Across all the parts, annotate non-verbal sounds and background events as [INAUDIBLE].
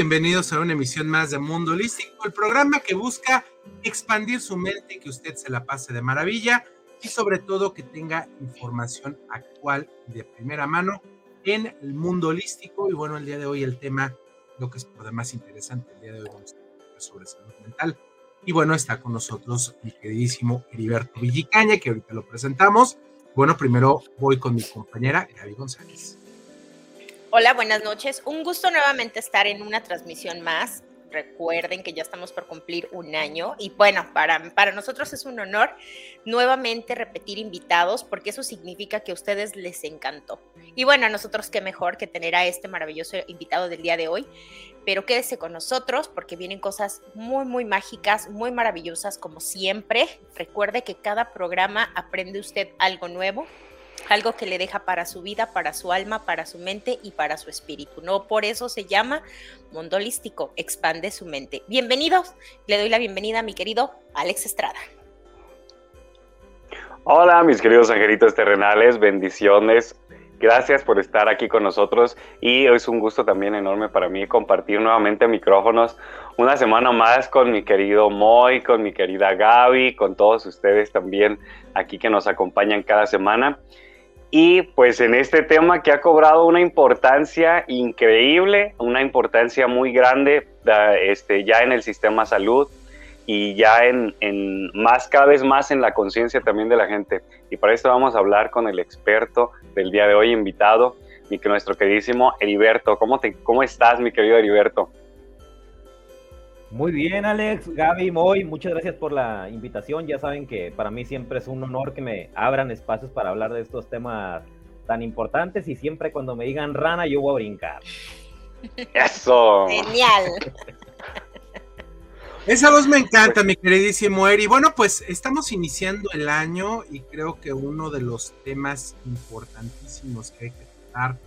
bienvenidos a una emisión más de Mundo Holístico, el programa que busca expandir su mente que usted se la pase de maravilla y sobre todo que tenga información actual de primera mano en el mundo holístico. Y bueno, el día de hoy el tema, lo que es por demás interesante, el día de hoy vamos a hablar sobre salud mental. Y bueno, está con nosotros mi queridísimo Heriberto Villicaña, que ahorita lo presentamos. Bueno, primero voy con mi compañera Gaby González. Hola, buenas noches. Un gusto nuevamente estar en una transmisión más. Recuerden que ya estamos por cumplir un año y bueno, para, para nosotros es un honor nuevamente repetir invitados porque eso significa que a ustedes les encantó. Y bueno, a nosotros qué mejor que tener a este maravilloso invitado del día de hoy. Pero quédese con nosotros porque vienen cosas muy, muy mágicas, muy maravillosas como siempre. Recuerde que cada programa aprende usted algo nuevo algo que le deja para su vida, para su alma, para su mente y para su espíritu. No por eso se llama Mundo Holístico, expande su mente. Bienvenidos, le doy la bienvenida a mi querido Alex Estrada. Hola, mis queridos angelitos terrenales, bendiciones. Gracias por estar aquí con nosotros y es un gusto también enorme para mí compartir nuevamente micrófonos una semana más con mi querido Moy, con mi querida Gaby, con todos ustedes también aquí que nos acompañan cada semana. Y pues en este tema que ha cobrado una importancia increíble, una importancia muy grande este, ya en el sistema salud y ya en, más, cada vez más en la conciencia también de la gente. Y para esto vamos a hablar con el experto del día de hoy invitado, nuestro queridísimo Heriberto. ¿Cómo, te, ¿Cómo estás, mi querido Heriberto? Muy bien, Alex, Gaby, Moy, muchas gracias por la invitación. Ya saben que para mí siempre es un honor que me abran espacios para hablar de estos temas tan importantes y siempre cuando me digan rana yo voy a brincar. Eso. Genial. Esa voz me encanta, mi queridísimo Eri. Bueno, pues estamos iniciando el año y creo que uno de los temas importantísimos que hay que tratar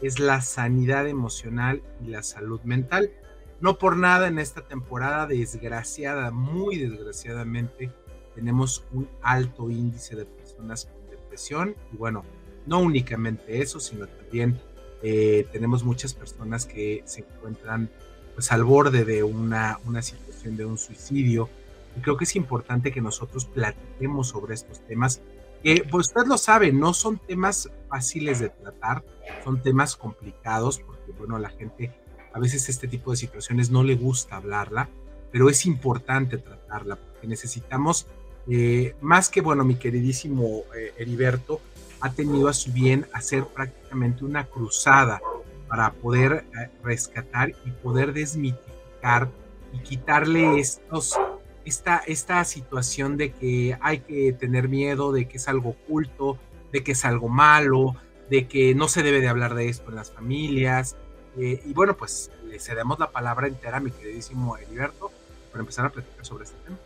es la sanidad emocional y la salud mental. No por nada en esta temporada desgraciada, muy desgraciadamente, tenemos un alto índice de personas con depresión. Y bueno, no únicamente eso, sino también eh, tenemos muchas personas que se encuentran pues al borde de una, una situación de un suicidio. Y creo que es importante que nosotros platiquemos sobre estos temas que pues usted lo sabe, no son temas fáciles de tratar, son temas complicados porque bueno, la gente a veces este tipo de situaciones no le gusta hablarla, pero es importante tratarla porque necesitamos, eh, más que, bueno, mi queridísimo eh, Heriberto ha tenido a su bien hacer prácticamente una cruzada para poder eh, rescatar y poder desmitificar y quitarle estos, esta, esta situación de que hay que tener miedo, de que es algo oculto, de que es algo malo, de que no se debe de hablar de esto en las familias, eh, y bueno, pues le cedemos la palabra entera a mi queridísimo Heriberto para empezar a platicar sobre este tema.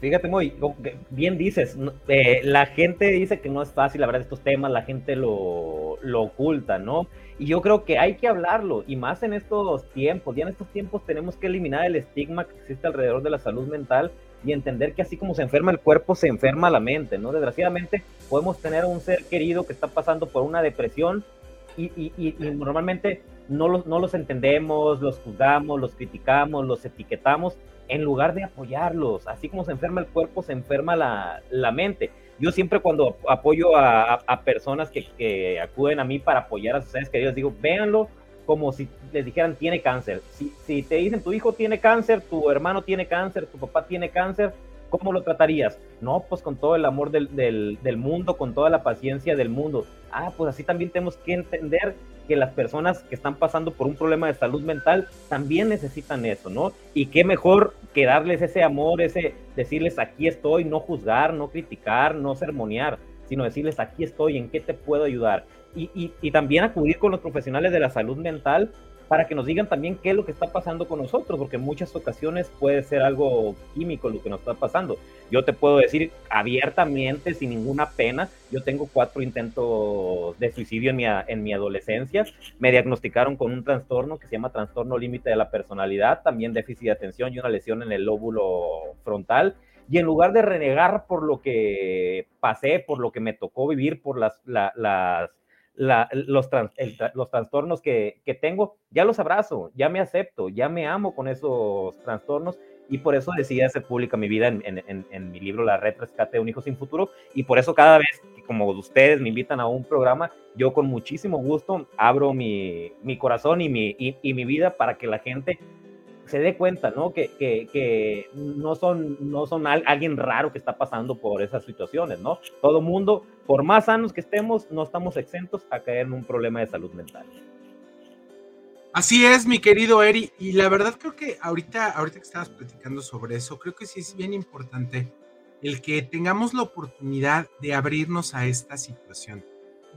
Fíjate, muy bien dices, eh, la gente dice que no es fácil hablar de estos temas, la gente lo, lo, oculta, ¿no? Y yo creo que hay que hablarlo, y más en estos tiempos, ya en estos tiempos tenemos que eliminar el estigma que existe alrededor de la salud mental y entender que así como se enferma el cuerpo, se enferma la mente, ¿no? Desgraciadamente podemos tener un ser querido que está pasando por una depresión y, y, y, normalmente no los, no los entendemos, los juzgamos, los criticamos, los etiquetamos, en lugar de apoyarlos. Así como se enferma el cuerpo, se enferma la, la mente. Yo siempre cuando apoyo a, a, personas que, que, acuden a mí para apoyar a sus seres queridos, digo, véanlo como si les dijeran tiene cáncer. Si, si te dicen tu hijo tiene cáncer, tu hermano tiene cáncer, tu papá tiene cáncer, ¿cómo lo tratarías? No, pues con todo el amor del, del, mundo, con toda la paciencia del mundo. Ah, pues así también tenemos que entender que las personas que están pasando por un problema de salud mental también necesitan eso, ¿no? Y qué mejor que darles ese amor, ese decirles aquí estoy, no juzgar, no criticar, no sermonear, sino decirles aquí estoy, en qué te puedo ayudar. Y, y, y también acudir con los profesionales de la salud mental para que nos digan también qué es lo que está pasando con nosotros, porque en muchas ocasiones puede ser algo químico lo que nos está pasando. Yo te puedo decir abiertamente, sin ninguna pena, yo tengo cuatro intentos de suicidio en mi, en mi adolescencia, me diagnosticaron con un trastorno que se llama trastorno límite de la personalidad, también déficit de atención y una lesión en el lóbulo frontal. Y en lugar de renegar por lo que pasé, por lo que me tocó vivir, por las, las los, los, trastornos que, que, tengo, ya los abrazo, ya me acepto, ya me amo con esos trastornos y por eso decidí hacer pública mi vida en, en, mi libro La Red Rescate de un Hijo Sin Futuro y por eso cada vez que como ustedes me invitan a un programa, yo con muchísimo gusto abro mi, mi corazón y mi, y mi vida para que la gente se dé cuenta, ¿no? Que, que, que, no son, no son alguien raro que está pasando por esas situaciones, ¿no? Todo mundo, por más sanos que estemos, no estamos exentos a caer en un problema de salud mental. Así es, mi querido Eri, y la verdad creo que ahorita, ahorita que estabas platicando sobre eso, creo que sí es bien importante el que tengamos la oportunidad de abrirnos a esta situación.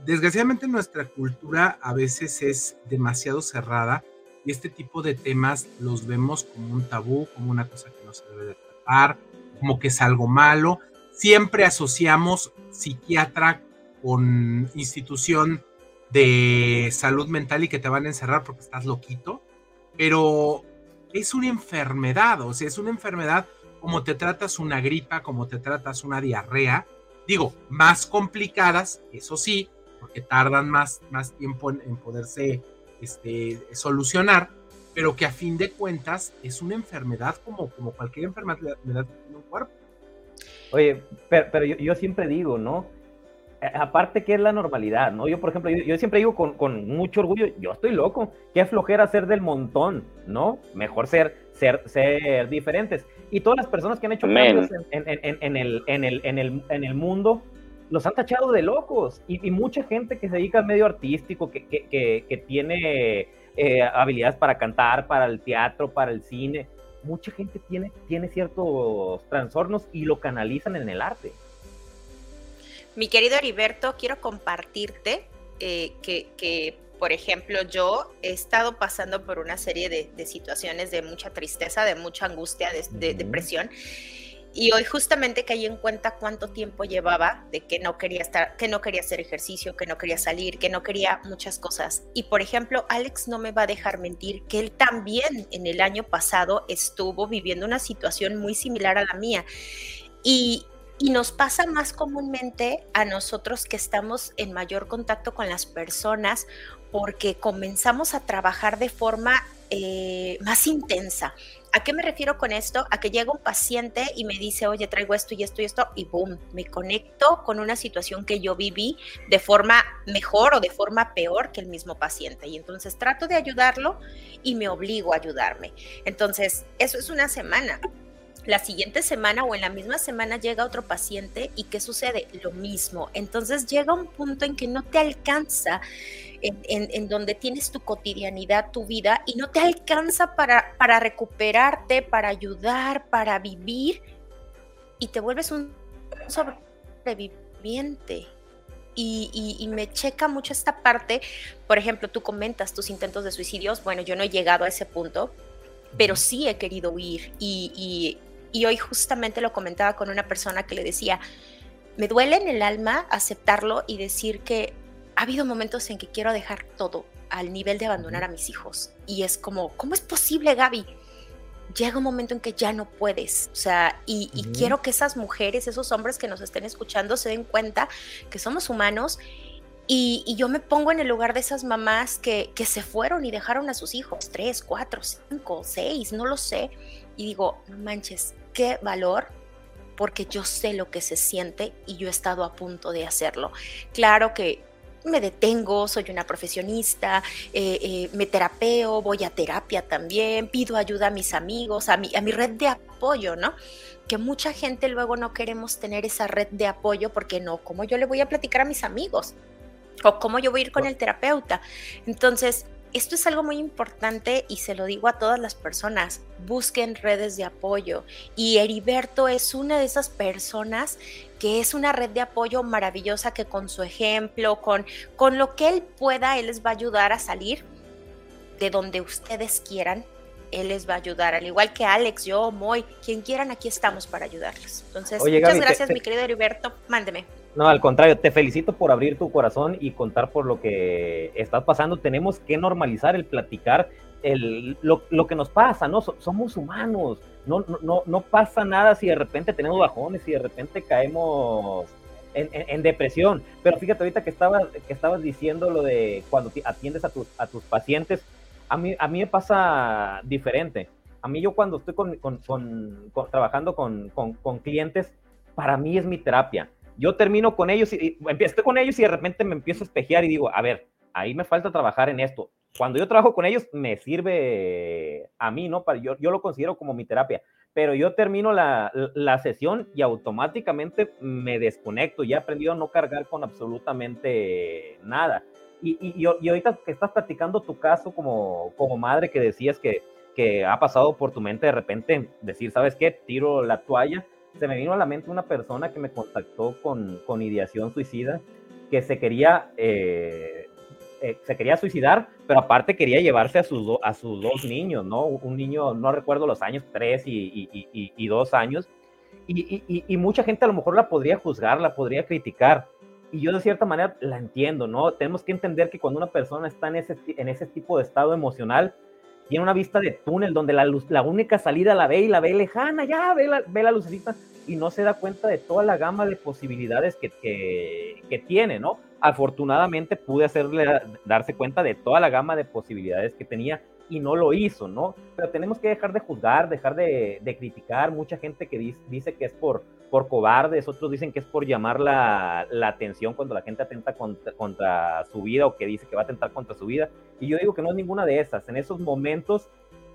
Desgraciadamente nuestra cultura a veces es demasiado cerrada y este tipo de temas los vemos como un tabú, como una cosa que no se debe de tratar, como que es algo malo. Siempre asociamos psiquiatra con institución de salud mental y que te van a encerrar porque estás loquito, pero es una enfermedad, o sea, es una enfermedad como te tratas una gripa, como te tratas una diarrea, digo, más complicadas, eso sí, porque tardan más, más tiempo en, en poderse este, solucionar, pero que a fin de cuentas es una enfermedad como, como cualquier enfermedad que tiene un cuerpo. Oye, pero, yo, siempre digo, ¿no? Aparte que es la normalidad, ¿no? Yo, por ejemplo, yo, siempre digo con, con, mucho orgullo, yo estoy loco, qué flojera ser del montón, ¿no? Mejor ser, ser, ser diferentes. Y todas las personas que han hecho cambios en, en, en, el, en, el, en, el, en el mundo, los han tachado de locos y, mucha gente que se dedica al medio artístico, que, que, que, tiene eh, habilidades para cantar, para el teatro, para el cine, mucha gente tiene, tiene ciertos trastornos y lo canalizan en el arte. Mi querido Heriberto, quiero compartirte eh, que, que, por ejemplo, yo he estado pasando por una serie de, de situaciones de mucha tristeza, de mucha angustia, de, de depresión y hoy justamente caí en cuenta cuánto tiempo llevaba de que no quería estar, que no quería hacer ejercicio, que no quería salir, que no quería muchas cosas. Y por ejemplo, Alex no me va a dejar mentir que él también en el año pasado estuvo viviendo una situación muy similar a la mía. Y, nos pasa más comúnmente a nosotros que estamos en mayor contacto con las personas porque comenzamos a trabajar de forma eh, más intensa. ¿A qué me refiero con esto? A que llega un paciente y me dice, oye, traigo esto y esto y esto, y boom, me conecto con una situación que yo viví de forma mejor o de forma peor que el mismo paciente. Y entonces trato de ayudarlo y me obligo a ayudarme. Entonces, eso es una semana la siguiente semana o en la misma semana llega otro paciente y ¿qué sucede? Lo mismo. Entonces llega un punto en que no te alcanza, en, donde tienes tu cotidianidad, tu vida, y no te alcanza para, para recuperarte, para ayudar, para vivir, y te vuelves un sobreviviente. Y, y, me checa mucho esta parte. Por ejemplo, tú comentas tus intentos de suicidios. Bueno, yo no he llegado a ese punto, pero sí he querido huir. Y, y hoy justamente lo comentaba con una persona que le decía, me duele en el alma aceptarlo y decir que ha habido momentos en que quiero dejar todo al nivel de abandonar a mis hijos. Y es como, ¿cómo es posible, Gaby? Llega un momento en que ya no puedes. O sea, y, quiero que esas mujeres, esos hombres que nos estén escuchando se den cuenta que somos humanos. Y, yo me pongo en el lugar de esas mamás que, que se fueron y dejaron a sus hijos, tres, cuatro, cinco, seis, no lo sé. Y digo, no manches, qué valor porque yo sé lo que se siente y yo he estado a punto de hacerlo. Claro que me detengo, soy una profesionista, eh, eh, me terapeo, voy a terapia también, pido ayuda a mis amigos, a mi, a mi red de apoyo, ¿no? Que mucha gente luego no queremos tener esa red de apoyo porque no, ¿cómo yo le voy a platicar a mis amigos? ¿O cómo yo voy a ir con el terapeuta? Entonces, esto es algo muy importante y se lo digo a todas las personas, busquen redes de apoyo. Y Heriberto es una de esas personas que es una red de apoyo maravillosa que con su ejemplo, con, con lo que él pueda, él les va a ayudar a salir de donde ustedes quieran, él les va a ayudar, al igual que Alex, yo, Moy, quien quieran, aquí estamos para ayudarles. Entonces, muchas gracias, mi querido Heriberto, mándeme. No, al contrario, te felicito por abrir tu corazón y contar por lo que está pasando. Tenemos que normalizar el platicar el, lo, lo, que nos pasa, ¿no? somos humanos, no, no, no pasa nada si de repente tenemos bajones, si de repente caemos en, en, depresión. Pero fíjate ahorita que estabas, que estabas diciendo lo de cuando atiendes a tus, a tus pacientes, a mí, a mí me pasa diferente. A mí yo cuando estoy con, con, con, trabajando con, clientes, para mí es mi terapia. Yo termino con ellos y, y estoy con ellos y de repente me empiezo a espejear y digo, a ver, ahí me falta trabajar en esto. Cuando yo trabajo con ellos, me sirve a mí, ¿no? Para, yo, yo lo considero como mi terapia, pero yo termino la, la sesión y automáticamente me desconecto. Ya he aprendido a no cargar con absolutamente nada. Y, y, y, ahorita que estás platicando tu caso como, como madre que decías que, que ha pasado por tu mente de repente decir, ¿sabes qué? Tiro la toalla. Se me vino a la mente una persona que me contactó con, con ideación suicida, que se quería eh, eh, se quería suicidar, pero aparte quería llevarse a sus, a sus dos niños, ¿no? Un niño, no recuerdo los años, tres y, y, y, dos años. Y, mucha gente a lo mejor la podría juzgar, la podría criticar. Y yo de cierta manera la entiendo, ¿no? Tenemos que entender que cuando una persona está en ese, en ese tipo de estado emocional, tiene una vista de túnel donde la, luz, la única salida la ve y la ve lejana, ya ve la, ve la lucecita y no se da cuenta de toda la gama de posibilidades que, que, que tiene, ¿no? afortunadamente pude hacerle darse cuenta de toda la gama de posibilidades que tenía y no lo hizo, ¿no? Pero tenemos que dejar de juzgar, dejar de, criticar. Mucha gente que dice, que es por, por cobardes, otros dicen que es por llamar la, atención cuando la gente atenta contra, su vida o que dice que va a atentar contra su vida. Y yo digo que no es ninguna de esas. En esos momentos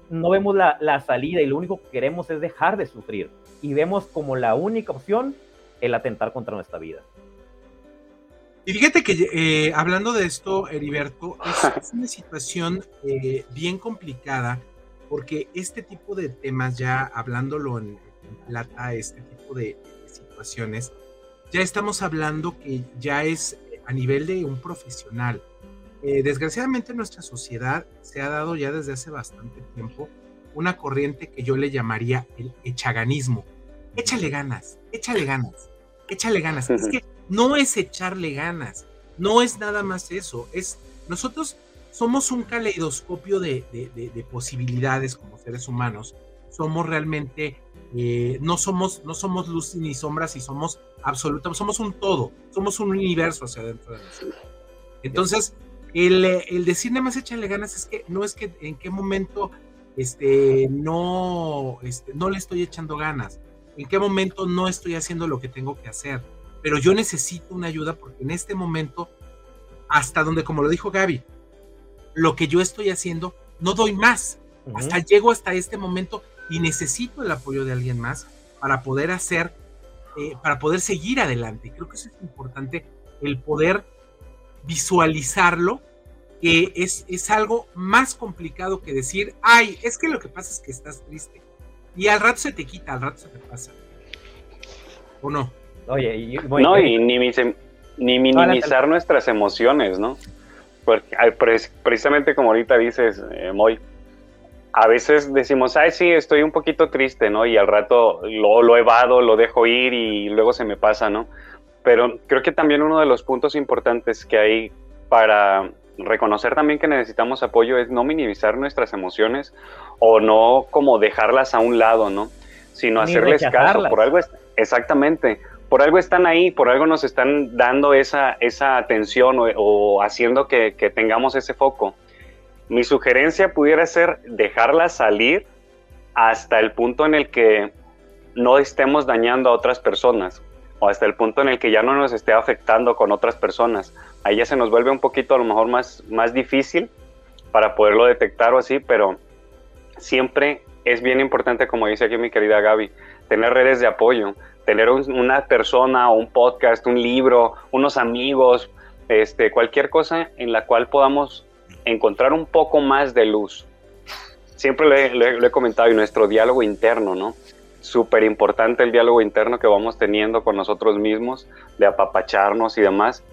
no vemos la, la salida y lo único que queremos es dejar de sufrir. Y vemos como la única opción el atentar contra nuestra vida. Y fíjate que eh, hablando de esto, Heriberto, es, una situación eh, bien complicada porque este tipo de temas, ya hablándolo en, plata, este tipo de, situaciones, ya estamos hablando que ya es a nivel de un profesional. Eh, desgraciadamente en nuestra sociedad se ha dado ya desde hace bastante tiempo una corriente que yo le llamaría el echaganismo. Échale ganas, échale ganas, échale ganas. Es que no es echarle ganas, no es nada más eso, es nosotros somos un caleidoscopio de, posibilidades como seres humanos, somos realmente, eh, no, somos, no somos luz ni sombras y somos absolutamente, somos un todo, somos un universo hacia adentro de nosotros. Entonces, el, decir nada más echarle ganas es que no es que en qué momento este, no, este, no le estoy echando ganas, en qué momento no estoy haciendo lo que tengo que hacer pero yo necesito una ayuda porque en este momento, hasta donde, como lo dijo Gaby, lo que yo estoy haciendo, no doy más. Hasta llego hasta este momento y necesito el apoyo de alguien más para poder hacer, eh, para poder seguir adelante. Creo que eso es importante, el poder visualizarlo, que es, es algo más complicado que decir, ay, es que lo que pasa es que estás triste. Y al rato se te quita, al rato se te pasa. ¿O no? Oye, no, y ni, ni minimizar nuestras emociones, ¿no? Porque precisamente como ahorita dices, eh, Moy, a veces decimos, ay, sí, estoy un poquito triste, ¿no? Y al rato lo, lo evado, lo dejo ir y luego se me pasa, ¿no? Pero creo que también uno de los puntos importantes que hay para reconocer también que necesitamos apoyo es no minimizar nuestras emociones o no como dejarlas a un lado, ¿no? Sino hacerles caso. Por algo, exactamente por algo están ahí, por algo nos están dando esa, esa atención o, haciendo que, tengamos ese foco. Mi sugerencia pudiera ser dejarla salir hasta el punto en el que no estemos dañando a otras personas o hasta el punto en el que ya no nos esté afectando con otras personas. Ahí ya se nos vuelve un poquito a lo mejor más, más difícil para poderlo detectar o así, pero siempre es bien importante, como dice aquí mi querida Gaby, tener redes de apoyo, tener una persona un podcast, un libro, unos amigos, este, cualquier cosa en la cual podamos encontrar un poco más de luz. Siempre lo he, comentado y nuestro diálogo interno, ¿no? Súper importante el diálogo interno que vamos teniendo con nosotros mismos, de apapacharnos y demás.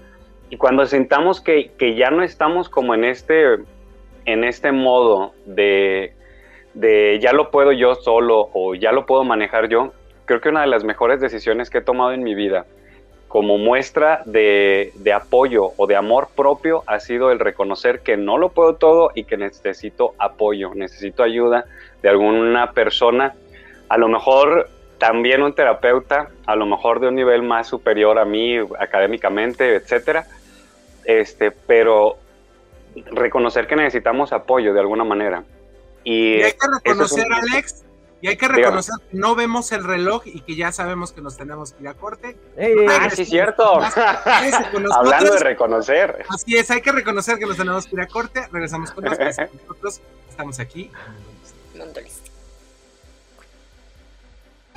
Y cuando sintamos que, que ya no estamos como en este en este modo de, de ya lo puedo yo solo o ya lo puedo manejar yo, creo que una de las mejores decisiones que he tomado en mi vida como muestra de, de, apoyo o de amor propio ha sido el reconocer que no lo puedo todo y que necesito apoyo, necesito ayuda de alguna persona, a lo mejor también un terapeuta, a lo mejor de un nivel más superior a mí académicamente, etcétera, este, pero reconocer que necesitamos apoyo de alguna manera. Y, hay que reconocer, Alex, y hay que reconocer que no vemos el reloj y que ya sabemos que nos tenemos que ir a corte. ah, sí, cierto. [LAUGHS] Hablando de reconocer. Así es, hay que reconocer que nos tenemos que ir a corte. Regresamos con nosotros. nosotros estamos aquí.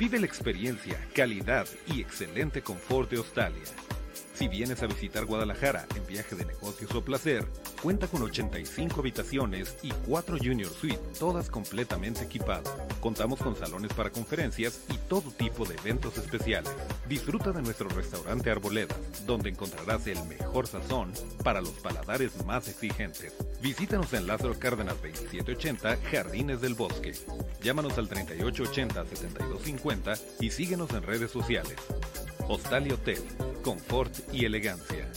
Vive la experiencia, calidad y excelente confort de Australia. Si vienes a visitar Guadalajara en viaje de negocios o placer, cuenta con 85 habitaciones y 4 Junior Suite, todas completamente equipadas. Contamos con salones para conferencias y todo tipo de eventos especiales. Disfruta de nuestro restaurante Arboleda, donde encontrarás el mejor sazón para los paladares más exigentes. Visítanos en Lázaro Cárdenas 2780, Jardines del Bosque. Llámanos al 3880-7250 y síguenos en redes sociales. Hostal y Hotel, confort y elegancia.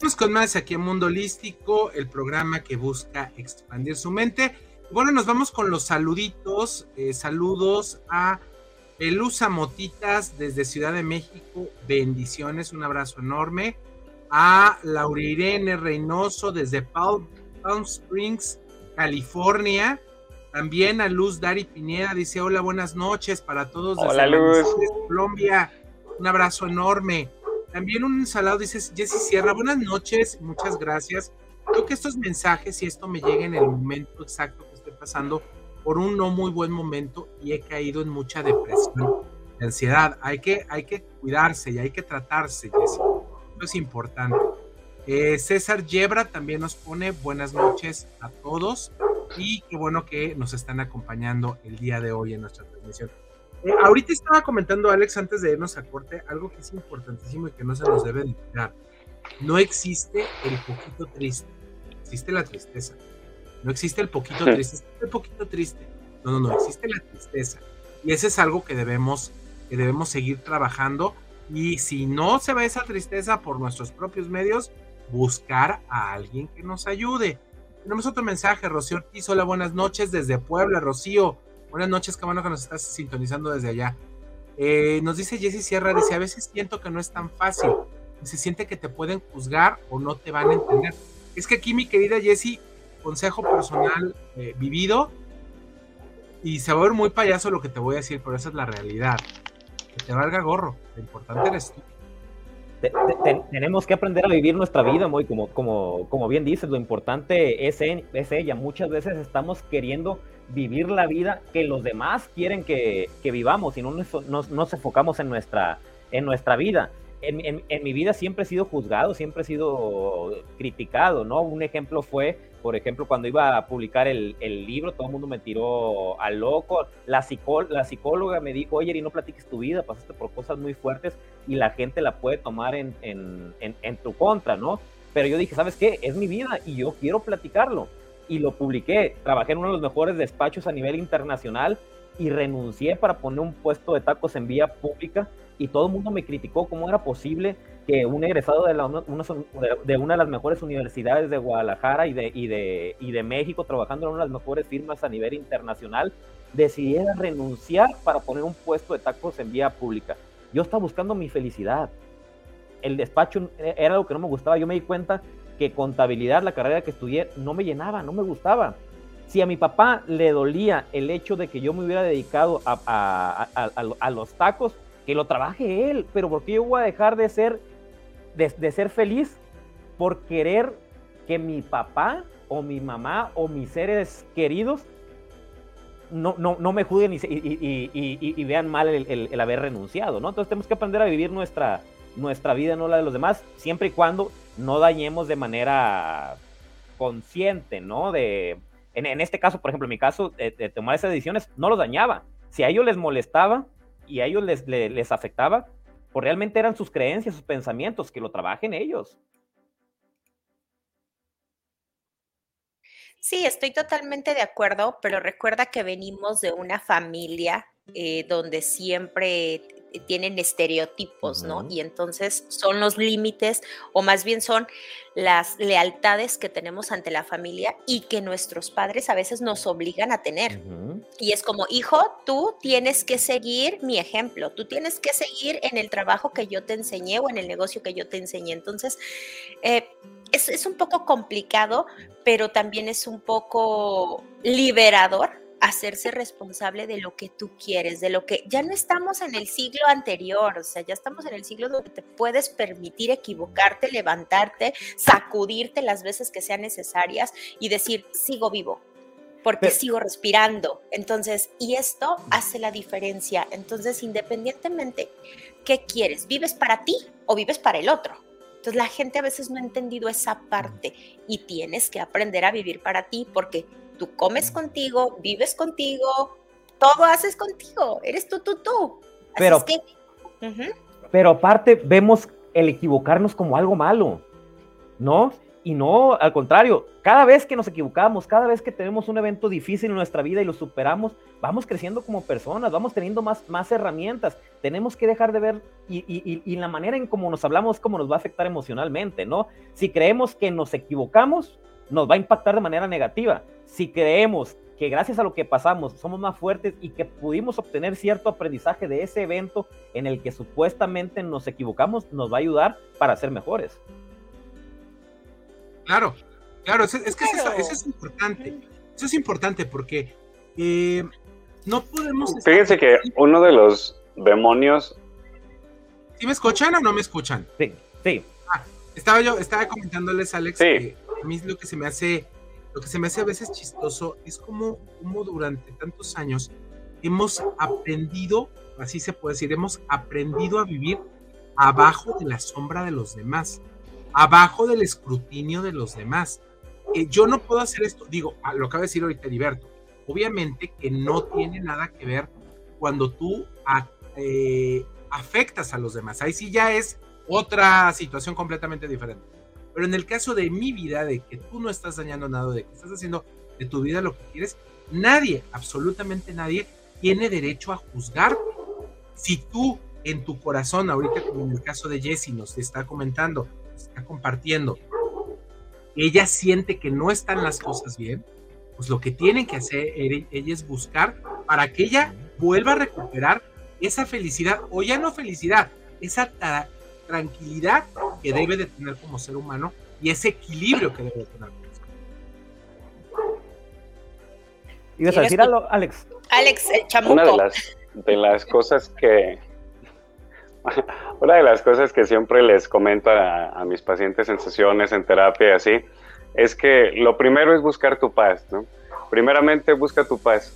Vamos con más aquí en Mundo Holístico, el programa que busca expandir su mente. Bueno, nos vamos con los saluditos. Eh, saludos a Pelusa Motitas desde Ciudad de México. Bendiciones, un abrazo enorme. A Laura Reynoso desde Palm Springs, California. También a Luz Dari Pineda dice: Hola, buenas noches para todos. Hola, Luz. Colombia. Un abrazo enorme. También un salado dice Jessy Sierra: Buenas noches, muchas gracias. Creo que estos mensajes y esto me llega en el momento exacto que estoy pasando por un no muy buen momento y he caído en mucha depresión ansiedad. Hay que, hay que cuidarse y hay que tratarse, Jessy. Eso es importante. Eh, César Yebra también nos pone buenas noches a todos y qué bueno que nos están acompañando el día de hoy en nuestra transmisión. Eh, ahorita estaba comentando Alex antes de irnos a corte algo que es importantísimo y que no se nos debe olvidar. No existe el poquito triste, existe la tristeza. No existe el poquito triste, existe el poquito triste. No, no, no, existe la tristeza. Y ese es algo que debemos, que debemos seguir trabajando. Y si no se ve esa tristeza por nuestros propios medios, buscar a alguien que nos ayude. Tenemos otro mensaje, Rocío Ortiz. Hola, buenas noches desde Puebla, Rocío. Buenas noches, qué bueno que nos estás sintonizando desde allá. Eh, nos dice Jessy Sierra, dice, a veces siento que no es tan fácil. Se siente que te pueden juzgar o no te van a entender. Es que aquí, mi querida Jessy, consejo personal eh, vivido, y se va a ver muy payaso lo que te voy a decir, pero esa es la realidad. Que te valga gorro, lo importante eres tú tenemos que aprender a vivir nuestra vida, muy como, como, como bien dices, lo importante es, es ella. Muchas veces estamos queriendo vivir la vida que los demás quieren que, que vivamos y no nos, nos, enfocamos en nuestra, en nuestra vida. En, en, mi vida siempre he sido juzgado, siempre he sido criticado, ¿no? Un ejemplo fue, por ejemplo, cuando iba a publicar el, el libro, todo el mundo me tiró al loco. La, la psicóloga me dijo, oye, y no platiques tu vida, pasaste por cosas muy fuertes y la gente la puede tomar en, en, en tu contra, ¿no? Pero yo dije, ¿sabes qué? Es mi vida y yo quiero platicarlo. Y lo publiqué. Trabajé en uno de los mejores despachos a nivel internacional y renuncié para poner un puesto de tacos en vía pública y todo el mundo me criticó cómo era posible que un egresado de, la, una, de una de las mejores universidades de Guadalajara y de, y, de, y de México, trabajando en una de las mejores firmas a nivel internacional, decidiera renunciar para poner un puesto de tacos en vía pública. Yo estaba buscando mi felicidad. El despacho era lo que no me gustaba. Yo me di cuenta que contabilidad, la carrera que estudié, no me llenaba, no me gustaba. Si a mi papá le dolía el hecho de que yo me hubiera dedicado a, a, a los tacos, que lo trabaje él, pero ¿por qué yo voy a dejar de ser, de, ser feliz por querer que mi papá o mi mamá o mis seres queridos no, no, no me juzguen y, vean mal el, haber renunciado, ¿no? Entonces tenemos que aprender a vivir nuestra, nuestra vida, no la de los demás, siempre y cuando no dañemos de manera consciente, ¿no? De, en, este caso, por ejemplo, en mi caso, de, de tomar esas decisiones, no los dañaba. Si a ellos les molestaba, y a ellos les, les, afectaba, pues realmente eran sus creencias, sus pensamientos, que lo trabajen ellos. Sí, estoy totalmente de acuerdo, pero recuerda que venimos de una familia eh, donde siempre tienen estereotipos, ¿no? Y entonces son los límites, o más bien son las lealtades que tenemos ante la familia y que nuestros padres a veces nos obligan a tener. Y es como, hijo, tú tienes que seguir mi ejemplo, tú tienes que seguir en el trabajo que yo te enseñé o en el negocio que yo te enseñé. Entonces, eh, es, es un poco complicado, pero también es un poco liberador hacerse responsable de lo que tú quieres, de lo que ya no estamos en el siglo anterior, o sea, ya estamos en el siglo donde te puedes permitir equivocarte, levantarte, sacudirte las veces que sean necesarias y decir, sigo vivo, porque sigo respirando. Entonces, y esto hace la diferencia. Entonces, independientemente, ¿qué quieres? ¿Vives para ti o vives para el otro? Entonces, la gente a veces no ha entendido esa parte y tienes que aprender a vivir para ti porque tú comes contigo, vives contigo, todo haces contigo, eres tú, tú, tú. pero, pero aparte vemos el equivocarnos como algo malo, ¿no? Y no, al contrario, cada vez que nos equivocamos, cada vez que tenemos un evento difícil en nuestra vida y lo superamos, vamos creciendo como personas, vamos teniendo más, más herramientas. Tenemos que dejar de ver y, y, y la manera en cómo nos hablamos, cómo nos va a afectar emocionalmente, ¿no? Si creemos que nos equivocamos, nos va a impactar de manera negativa. Si creemos que gracias a lo que pasamos somos más fuertes y que pudimos obtener cierto aprendizaje de ese evento en el que supuestamente nos equivocamos, nos va a ayudar para ser mejores. Claro, claro, es, que Eso, es importante. Eso es importante porque eh, no podemos... Fíjense que uno de los demonios... ¿Sí me escuchan o no me escuchan? Sí, sí. Ah, estaba yo, estaba comentándoles, Alex, que a mí lo que se me hace, lo que se me hace a veces chistoso es como, como durante tantos años hemos aprendido, así se puede decir, hemos aprendido a vivir abajo de la sombra de los demás, abajo del escrutinio de los demás. Eh, yo no puedo hacer esto, digo, lo acaba de decir ahorita Heriberto, obviamente que no tiene nada que ver cuando tú eh, afectas a los demás, ahí sí ya es otra situación completamente diferente. Pero en el caso de mi vida, de que tú no estás dañando nada, de que estás haciendo de tu vida lo que quieres, nadie, absolutamente nadie, tiene derecho a juzgarte. Si tú en tu corazón, ahorita como en el caso de Jessie nos está comentando, está compartiendo, ella siente que no están las cosas bien, pues lo que tiene que hacer ella es buscar para que ella vuelva a recuperar esa felicidad, o ya no felicidad, esa tranquilidad que debe de tener como ser humano y ese equilibrio que debe de tener. ¿Ibas a decir algo, Alex? Alex, el chamuco. Una de las, de las cosas que una de las cosas que siempre les comento a, mis pacientes en sesiones, en terapia y así, es que lo primero es buscar tu paz, ¿no? Primeramente busca tu paz.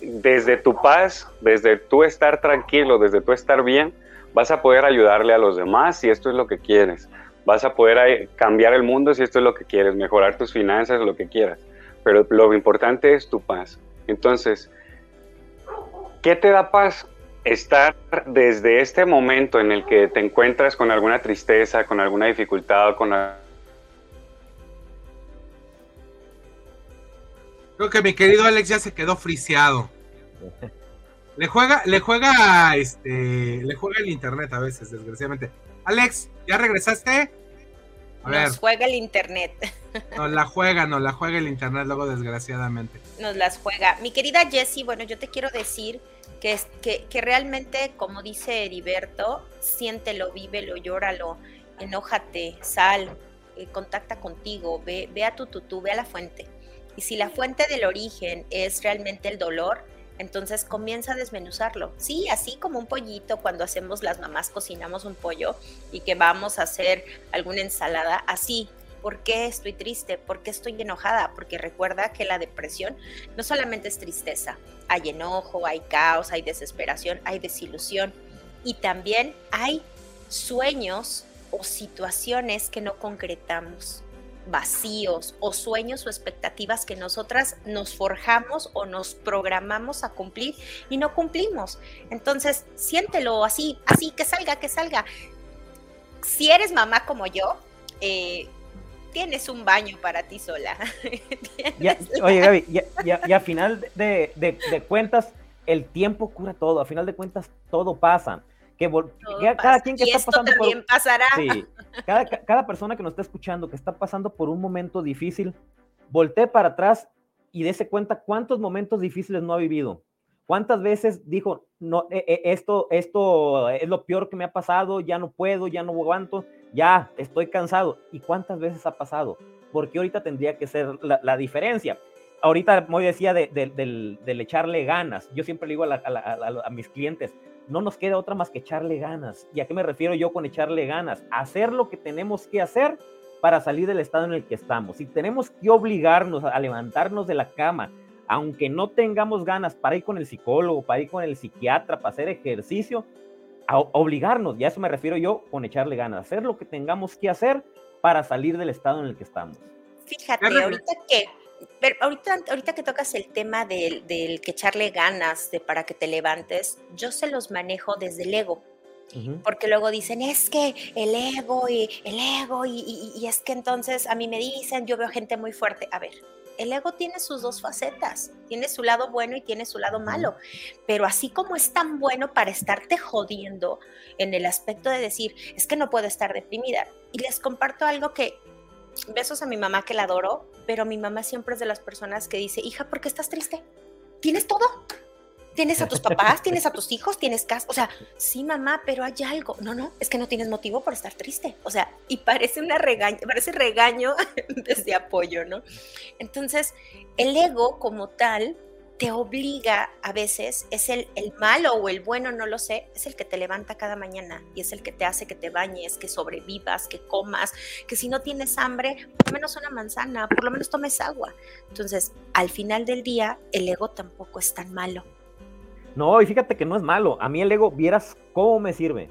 Desde tu paz, desde tú estar tranquilo, desde tú estar bien, vas a poder ayudarle a los demás si esto es lo que quieres, vas a poder eh, cambiar el mundo si esto es lo que quieres, mejorar tus finanzas, lo que quieras, pero lo importante es tu paz. Entonces, ¿qué te da paz? Estar desde este momento en el que te encuentras con alguna tristeza, con alguna dificultad, con Creo que mi querido Alex ya se quedó friseado. [LAUGHS] Le juega, le juega, este, le juega el internet a veces, desgraciadamente. Alex, ¿ya regresaste? A nos juega el internet. Nos la juega, nos la juega el internet luego, desgraciadamente. Nos las juega. Mi querida Jessie, bueno, yo te quiero decir que, es, que, que realmente, como dice Heriberto, siéntelo, vívelo, llóralo, enójate, sal, eh, contacta contigo, ve, ve a tu tutú, ve a la fuente y si la fuente del origen es realmente el dolor, entonces comienza a desmenuzarlo. Sí, así como un pollito cuando hacemos las mamás cocinamos un pollo y que vamos a hacer alguna ensalada, así. ¿Por qué estoy triste? ¿Por qué estoy enojada? Porque recuerda que la depresión no solamente es tristeza, hay enojo, hay caos, hay desesperación, hay desilusión y también hay sueños o situaciones que no concretamos vacíos o sueños o expectativas que nosotras nos forjamos o nos programamos a cumplir y no cumplimos. Entonces, siéntelo así, así, que salga, que salga. Si eres mamá como yo, eh, tienes un baño para ti sola. [LAUGHS] oye, Gaby, y a final de, de cuentas, el tiempo cura todo, a final de cuentas, todo pasa que, cada quien que está pasando también pasará. cada, persona que nos está escuchando, que está pasando por un momento difícil, voltee para atrás y dése cuenta cuántos momentos difíciles no ha vivido. ¿Cuántas veces dijo, no, e, e, esto, esto es lo peor que me ha pasado, ya no puedo, ya no aguanto, ya estoy cansado? ¿Y cuántas veces ha pasado? Porque ahorita tendría que ser la, diferencia. Ahorita me decía de, del, echarle ganas. Yo siempre le digo a mis clientes, no nos queda otra más que echarle ganas. ¿Y a qué me refiero yo con echarle ganas? Hacer lo que tenemos que hacer para salir del estado en el que estamos. Si tenemos que obligarnos a levantarnos de la cama, aunque no tengamos ganas para ir con el psicólogo, para ir con el psiquiatra, para hacer ejercicio, a obligarnos, y a eso me refiero yo con echarle ganas, hacer lo que tengamos que hacer para salir del estado en el que estamos. Fíjate, ahorita que pero ahorita, ahorita que tocas el tema del, que echarle ganas de para que te levantes, yo se los manejo desde el ego. Porque luego dicen, es que el ego y el ego, y, y, es que entonces a mí me dicen, yo veo gente muy fuerte. A ver, el ego tiene sus dos facetas, tiene su lado bueno y tiene su lado malo, pero así como es tan bueno para estarte jodiendo en el aspecto de decir, es que no puedo estar deprimida. Y les comparto algo que besos a mi mamá que la adoro, pero mi mamá siempre es de las personas que dice, hija, ¿por qué estás triste? ¿Tienes todo? ¿Tienes a tus papás? ¿Tienes a tus hijos? ¿Tienes casa? O sea, sí, mamá, pero hay algo. No, no, es que no tienes motivo por estar triste. O sea, y parece una regaño, parece regaño [LAUGHS] desde apoyo, ¿no? Entonces, el ego como tal te obliga a veces, es el, el, malo o el bueno, no lo sé, es el que te levanta cada mañana y es el que te hace que te bañes, que sobrevivas, que comas, que si no tienes hambre, por lo menos una manzana, por lo menos tomes agua. Entonces, al final del día, el ego tampoco es tan malo. No, y fíjate que no es malo. A mí el ego, vieras cómo me sirve.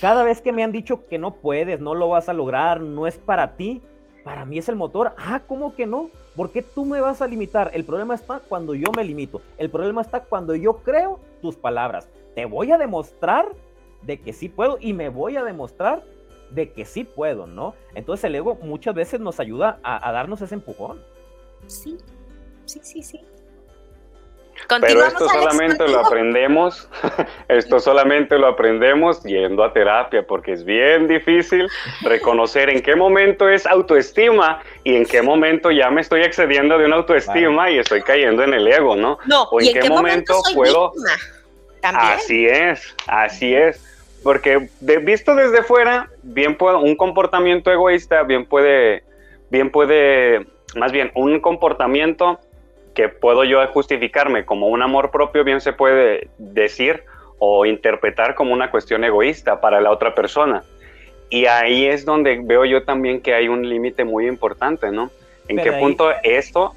Cada vez que me han dicho que no puedes, no lo vas a lograr, no es para ti, para mí es el motor. Ah, ¿cómo que no? ¿Por qué tú me vas a limitar? El problema está cuando yo me limito. El problema está cuando yo creo tus palabras. Te voy a demostrar de que sí puedo y me voy a demostrar de que sí puedo, ¿no? Entonces el ego muchas veces nos ayuda a, a darnos ese empujón. Sí, sí, sí, sí. Pero esto solamente lo aprendemos, [LAUGHS] esto solamente lo aprendemos yendo a terapia, porque es bien difícil reconocer en qué momento es autoestima y en qué momento ya me estoy excediendo de una autoestima y estoy cayendo en el ego, ¿no? No, o en, qué, momento, puedo... Así es, así es. Porque de, visto desde fuera, bien puedo, un comportamiento egoísta, bien puede, bien puede, más bien, un comportamiento que puedo yo justificarme como un amor propio, bien se puede decir o interpretar como una cuestión egoísta para la otra persona. Y ahí es donde veo yo también que hay un límite muy importante, ¿no? En qué punto esto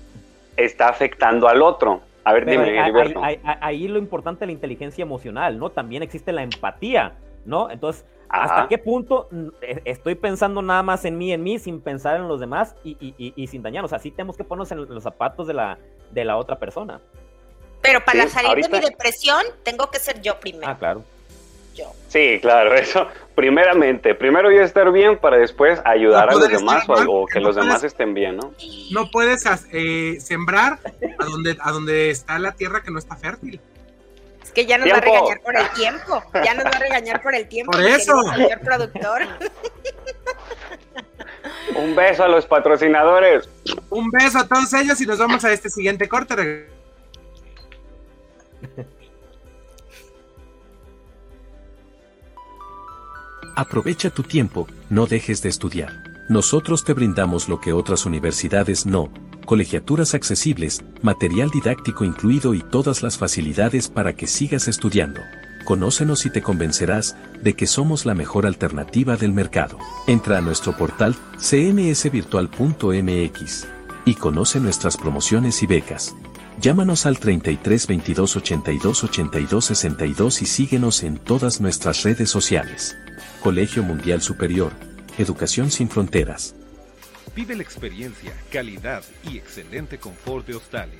está afectando al otro. A ver, dime, ahí, ahí, ahí, lo importante es la inteligencia emocional, ¿no? También existe la empatía ¿no? Entonces, ¿hasta qué punto e, estoy pensando nada más en mí, en mí, sin pensar en los demás y, sin dañar? O sea, sí tenemos que ponernos en los zapatos de la, de la otra persona. Pero para salir de mi depresión, tengo que ser yo primero. Ah, claro. Yo. Sí, claro, [LAUGHS] eso. Primeramente, primero yo estar bien para después ayudar a los demás o, que los demás estén bien, ¿no? No puedes eh, sembrar a donde, a donde está la tierra que no está fértil. Es que ya nos va a regañar por el tiempo. Ya nos va a regañar por el tiempo. Por eso. Señor productor. Un beso a los patrocinadores. Un beso a todos ellos y nos vamos a este siguiente corte. [LAUGHS] Aprovecha tu tiempo, no dejes de estudiar. Nosotros te brindamos lo que otras universidades no, colegiaturas accesibles, material didáctico incluido y todas las facilidades para que sigas estudiando. Conócenos y te convencerás de que somos la mejor alternativa del mercado. Entra a nuestro portal cmsvirtual.mx y conoce nuestras promociones y becas. Llámanos al 33 22 82 82 62 y síguenos en todas nuestras redes sociales. Colegio Mundial Superior, Educación sin Fronteras. Vive la experiencia, calidad y excelente confort de Australia.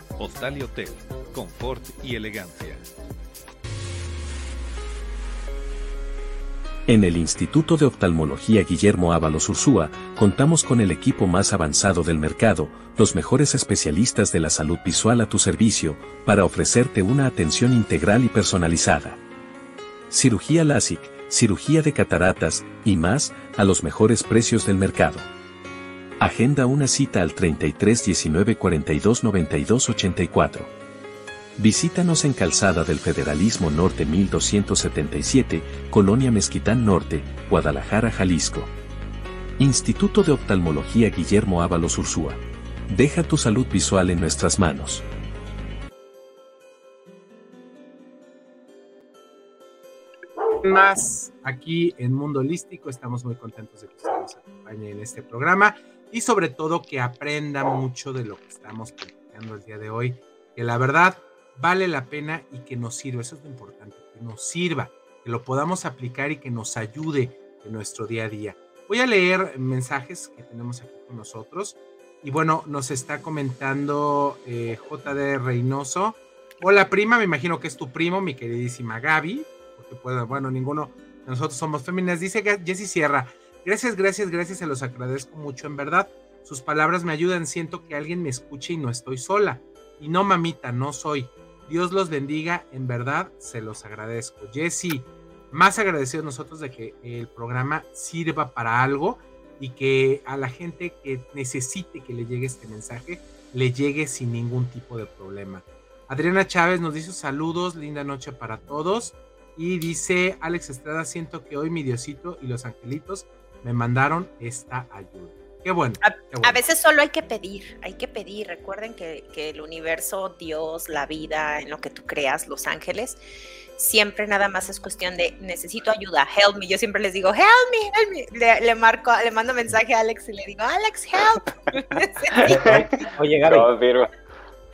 Hostal y Hotel, confort y elegancia. En el Instituto de Oftalmología Guillermo Ábalos Ursúa, contamos con el equipo más avanzado del mercado, los mejores especialistas de la salud visual a tu servicio, para ofrecerte una atención integral y personalizada. Cirugía LASIK, cirugía de cataratas, y más, a los mejores precios del mercado. Agenda una cita al 33 19 42 92 84. Visítanos en Calzada del Federalismo Norte 1277, Colonia Mezquitán Norte, Guadalajara, Jalisco. Instituto de Oftalmología Guillermo Ábalos Ursúa. Deja tu salud visual en nuestras manos. Más aquí en Mundo Holístico, estamos muy contentos de que usted nos acompañe en este programa y sobre todo que aprenda mucho de lo que estamos platicando el día de hoy, que la verdad vale la pena y que nos sirva, eso es lo importante, que nos sirva, que lo podamos aplicar y que nos ayude en nuestro día a día. Voy a leer mensajes que tenemos aquí con nosotros y bueno, nos está comentando eh, JD Reynoso. Hola prima, me imagino que es tu primo, mi queridísima Gaby, porque bueno, ninguno de nosotros somos féminas. Dice Jessy Sierra, Gracias, gracias, gracias, se los agradezco mucho, en verdad. Sus palabras me ayudan, siento que alguien me escuche y no estoy sola. Y no, mamita, no soy. Dios los bendiga, en verdad, se los agradezco. Jesse, más agradecidos nosotros de que el programa sirva para algo y que a la gente que necesite que le llegue este mensaje, le llegue sin ningún tipo de problema. Adriana Chávez nos dice saludos, linda noche para todos. Y dice Alex Estrada, siento que hoy mi Diosito y los angelitos me mandaron esta ayuda. Qué bueno, a, veces solo hay que pedir, hay que pedir. Recuerden que, el universo, Dios, la vida, en lo que tú creas, los ángeles, siempre nada más es cuestión de necesito ayuda, help me. Yo siempre les digo, help me, help me. Le, marco, le mando mensaje a Alex y le digo, Alex, help. [LAUGHS] Oye, Gaby.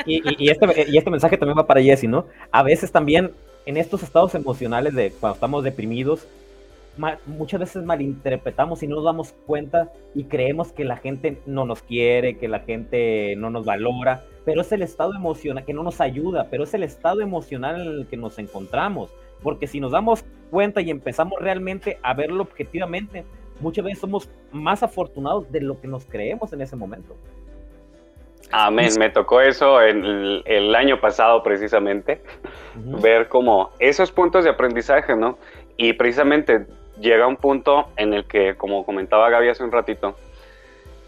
y, este, y este mensaje también va para Jesse, ¿no? A veces también en estos estados emocionales de cuando estamos deprimidos, muchas veces malinterpretamos y no nos damos cuenta y creemos que la gente no nos quiere, que la gente no nos valora, pero es el estado emocional que no nos ayuda, pero es el estado emocional en el que nos encontramos, porque si nos damos cuenta y empezamos realmente a verlo objetivamente, muchas veces somos más afortunados de lo que nos creemos en ese momento. Amén, me tocó eso el, el año pasado precisamente, ver como esos puntos de aprendizaje, ¿no? Y precisamente llega un punto en el que, como comentaba Gaby hace un ratito,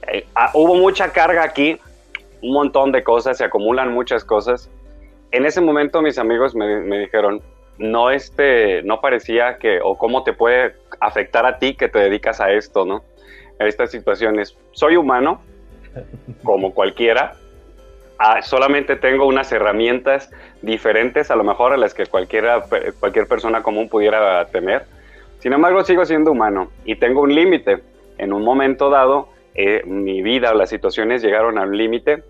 eh, ah, hubo mucha carga aquí, un montón de cosas, se acumulan muchas cosas. En ese momento mis amigos me, me dijeron, no, este, no parecía que, o cómo te puede afectar a ti que te dedicas a esto, ¿no? A estas situaciones. Soy humano, como cualquiera, ah, solamente tengo unas herramientas diferentes a lo mejor a las que cualquiera, cualquier persona común pudiera tener. Sin embargo, sigo siendo humano y tengo un límite. En un momento dado, eh, mi vida o las situaciones llegaron a un límite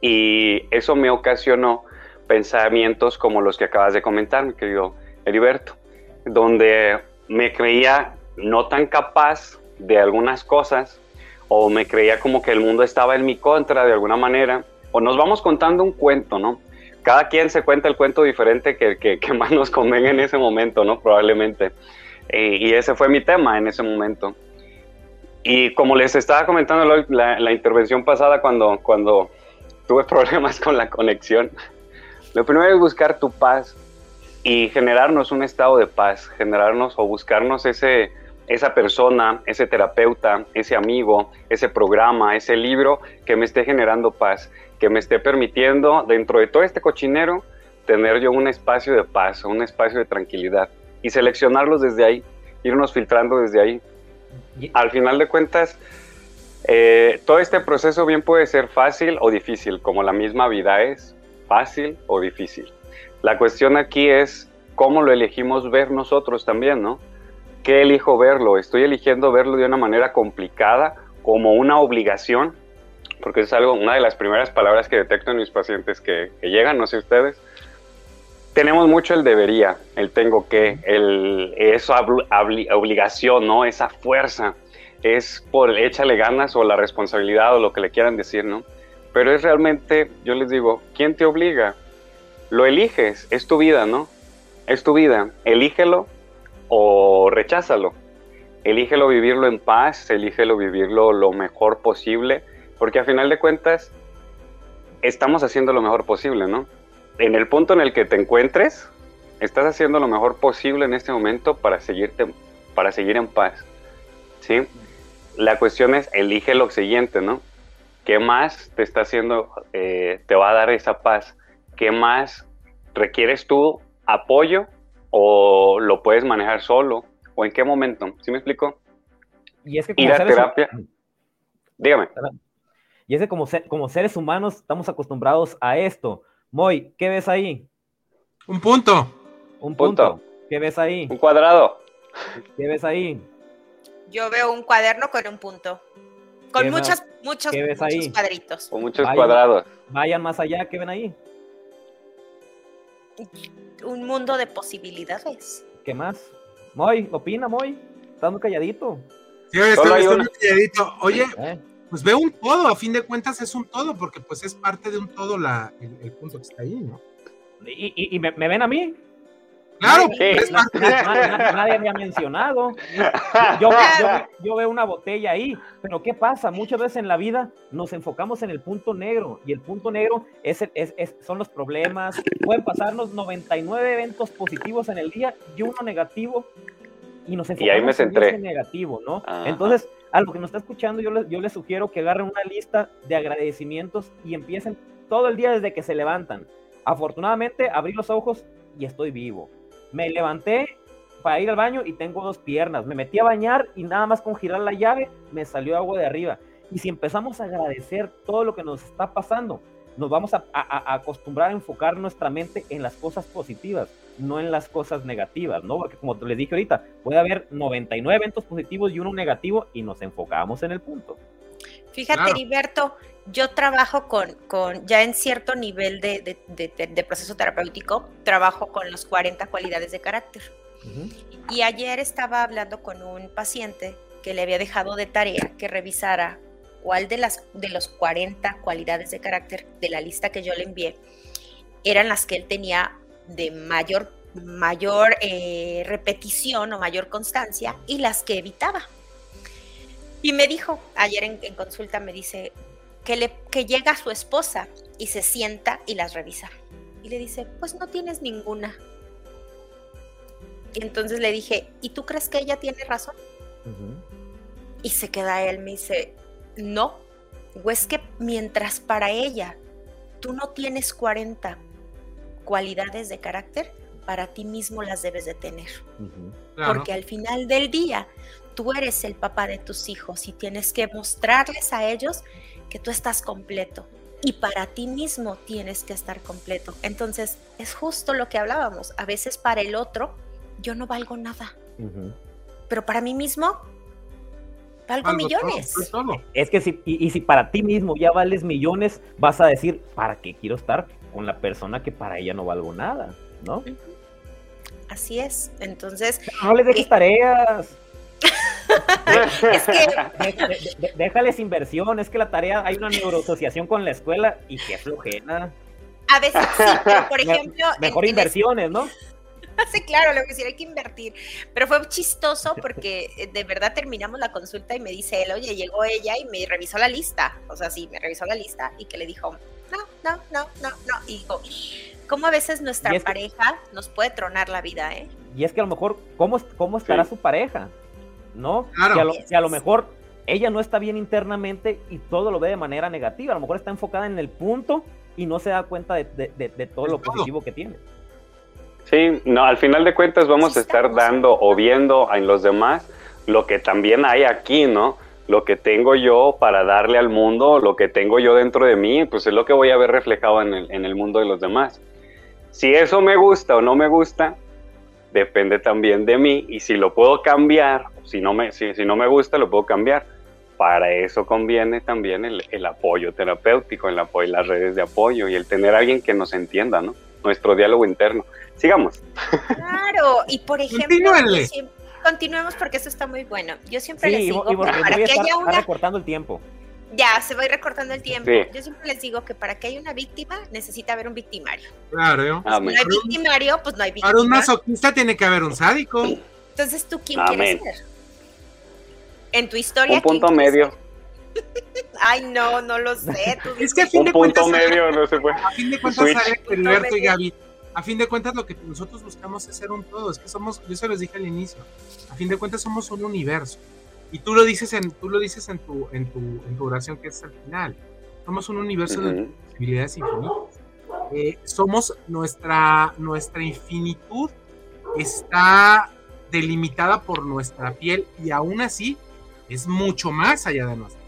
y eso me ocasionó pensamientos como los que acabas de comentar, mi querido Heriberto, donde me creía no tan capaz de algunas cosas o me creía como que el mundo estaba en mi contra de alguna manera, o nos vamos contando un cuento, ¿no? Cada quien se cuenta el cuento diferente que, que, que más nos convenga en ese momento, ¿no? Probablemente. Y ese fue mi tema en ese momento. Y como les estaba comentando la, la intervención pasada cuando, cuando tuve [LAUGHS] problemas con la conexión. Lo primero es buscar tu paz y generarnos un estado de paz, generarnos o buscarnos ese, esa persona, ese terapeuta, ese amigo, ese programa, ese libro que me esté generando paz, que me esté permitiendo dentro de todo este cochinero tener yo un espacio de paz, un espacio de tranquilidad y seleccionarlos desde ahí, irnos filtrando desde ahí. Al final de cuentas, eh, todo este proceso bien puede ser fácil o difícil, como la misma vida es fácil o difícil. La cuestión aquí es cómo lo elegimos ver nosotros también, ¿no? ¿Qué elijo verlo? ¿Estoy eligiendo verlo de una manera complicada, como una obligación? Porque es algo, una de las primeras palabras que detecto en mis pacientes que, llegan, no sé ustedes. Tenemos mucho el debería, el tengo que, el, esa obligación, ¿no? Esa fuerza es por échale ganas o la responsabilidad o lo que le quieran decir, ¿no? Pero es realmente, yo les digo, ¿quién te obliga? Lo eliges, es tu vida, ¿no? Es tu vida, elígelo o recházalo. Elígelo vivirlo en paz, elígelo vivirlo lo mejor posible, porque a final de cuentas estamos haciendo lo mejor posible, ¿no? En el punto en el que te encuentres, estás haciendo lo mejor posible en este momento para seguirte, para seguir en paz, ¿sí? la cuestión es, elige lo siguiente, ¿no? ¿Qué más te está haciendo, eh, te va a dar esa paz? ¿Qué más requieres tú apoyo o lo puedes manejar solo? ¿O en qué momento? ¿Sí me explico? Y es que como Ir a terapia. Dígame. Y es que como, como seres humanos estamos acostumbrados a esto. Moy, ¿qué ves ahí? Un punto. Un punto. ¿Qué ves ahí? Un cuadrado. ¿Qué ves ahí? Yo veo un cuaderno con un punto. Con muchos, muchos, cuadritos. Con muchos cuadrados. Vayan más allá, ¿qué ven ahí? Un mundo de posibilidades. ¿Qué más? Moy, opina, Moy. Estás muy calladito. Sí, estoy, muy calladito. Oye, eh. Pues veo un todo, a fin de cuentas es un todo, porque pues es parte de un todo la, el, punto que está ahí, ¿no? ¿Y, y, me, me, ven a mí? Claro, nadie, me ha mencionado. Yo, veo una botella ahí, pero ¿qué pasa? Muchas veces en la vida nos enfocamos en el punto negro y el punto negro es, son los problemas. Pueden pasarnos 99 eventos positivos en el día y uno negativo y nos enfocamos en ese negativo, ¿no? Entonces, a lo que nos está escuchando, yo les, yo les sugiero que agarren una lista de agradecimientos y empiecen todo el día desde que se levantan. Afortunadamente, abrí los ojos y estoy vivo me levanté para ir al baño y tengo dos piernas. Me metí a bañar y nada más con girar la llave me salió agua de arriba. Y si empezamos a agradecer todo lo que nos está pasando, nos vamos a, acostumbrar a enfocar nuestra mente en las cosas positivas, no en las cosas negativas, ¿no? Porque como les dije ahorita, puede haber 99 eventos positivos y uno negativo y nos enfocamos en el punto. Fíjate, Heriberto, yo trabajo con, con, ya en cierto nivel de, de, proceso terapéutico, trabajo con las 40 cualidades de carácter. Y ayer estaba hablando con un paciente que le había dejado de tarea que revisara cuál de las de los 40 cualidades de carácter de la lista que yo le envié eran las que él tenía de mayor mayor eh, repetición o mayor constancia y las que evitaba. Y me dijo, ayer en, consulta me dice que, le, que llega su esposa y se sienta y las revisa. Y le dice, pues no tienes ninguna. Y entonces le dije, ¿y tú crees que ella tiene razón? Y se queda él, me dice, no, o es que mientras para ella tú no tienes 40 cualidades de carácter, para ti mismo las debes de tener. Claro. Porque al final del día, tú eres el papá de tus hijos y tienes que mostrarles a ellos que tú estás completo. Y para ti mismo tienes que estar completo. Entonces, es justo lo que hablábamos. A veces para el otro, yo no valgo nada. Pero para mí mismo, valgo Algo millones. todo, todo. Es que si, y, y si para ti mismo ya vales millones, vas a decir, ¿para qué quiero estar con la persona que para ella no valgo nada? ¿No? Así es. Entonces, No les dejes Eh. tareas. [LAUGHS] es que de- de- de- déjales inversión. Es que la tarea, hay una neuroasociación con la escuela y qué flojera. a veces sí, pero por ejemplo, Mejor en inversiones, ¿no? Sí, claro, lo que sí hay que invertir. Pero fue chistoso porque eh, de verdad terminamos la consulta y me dice él, oye, llegó ella y me revisó la lista. O sea, sí, me revisó la lista y que le dijo, no, no, no, no, no. Y digo, ¿cómo a veces nuestra que- pareja nos puede tronar la vida, eh? Y es que a lo mejor, ¿cómo, cómo estará Sí. su pareja? ¿No? Claro. Si a, lo, si a lo mejor ella no está bien internamente y todo lo ve de manera negativa. A lo mejor está enfocada en el punto y no se da cuenta de, de- de- de todo lo todo. positivo que tiene. Sí, no, al final de cuentas vamos Sí a estar dando o viendo en los demás lo que también hay aquí, ¿no? Lo que tengo yo para darle al mundo, lo que tengo yo dentro de mí, pues es lo que voy a ver reflejado en el, en el mundo de los demás. Si eso me gusta o no me gusta, depende también de mí y si lo puedo cambiar, si no me, si, si no me gusta, lo puedo cambiar. Para eso conviene también el, el apoyo terapéutico, el apoyo, las redes de apoyo y el tener a alguien que nos entienda, ¿no? Nuestro diálogo interno. Sigamos. Claro, y por ejemplo, siempre- continuemos porque eso está muy bueno. Yo siempre Sí, les y, digo y porque que para voy a que estar haya una recortando el tiempo. Ya, se va a ir recortando el tiempo. Sí. Yo siempre les digo que para que haya una víctima necesita haber un victimario. Claro. Si Amén. no hay victimario, pues no hay Para un víctima. masoquista tiene que haber un sádico. Entonces, ¿tú quién Amén. quieres ser? En tu historia. Un ¿quién punto medio. ser? Ay, no, no lo sé. tú [LAUGHS] Es que a fin Un de punto cuentas, medio, no se puede. a fin de cuentas, Switch. Alex, Heriberto y. Gaby, a fin de cuentas lo que nosotros buscamos es ser un todo. Es que somos, yo se los dije al inicio, a fin de cuentas somos un universo. Y tú lo dices en, tú lo dices en tu, en tu, en tu oración que es al final. Somos un universo de posibilidades infinitas. Eh, somos nuestra, nuestra infinitud está delimitada por nuestra piel y aún así es mucho más allá de nosotros.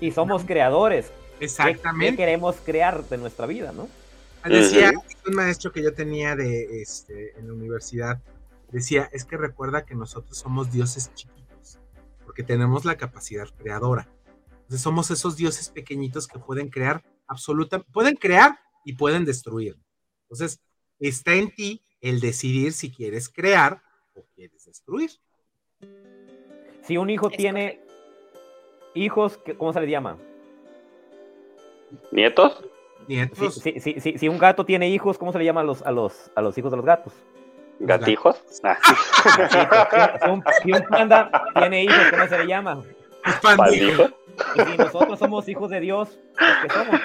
Y somos creadores. ¿Qué- ¿Qué, Exactamente. queremos crear de nuestra vida, no? Decía un maestro que yo tenía de este en la universidad, decía, es que recuerda que nosotros somos dioses chiquitos, porque tenemos la capacidad creadora. Entonces somos esos dioses pequeñitos que pueden crear absoluta, pueden crear y pueden destruir. Entonces, está en ti el decidir si quieres crear o quieres destruir. Si un hijo Es tiene hijos, ¿qué- ¿cómo se les llama? ¿Nietos? Si, Nietos, si- si- si- si un gato tiene hijos, ¿cómo se le llama a los, a los, a los hijos de los gatos? ¿Gatijos? Ah, [LAUGHS] Si un, si un panda tiene hijos, ¿cómo se le llama? ¿Pandijos? Y si nosotros somos hijos de Dios, pues, ¿qué somos?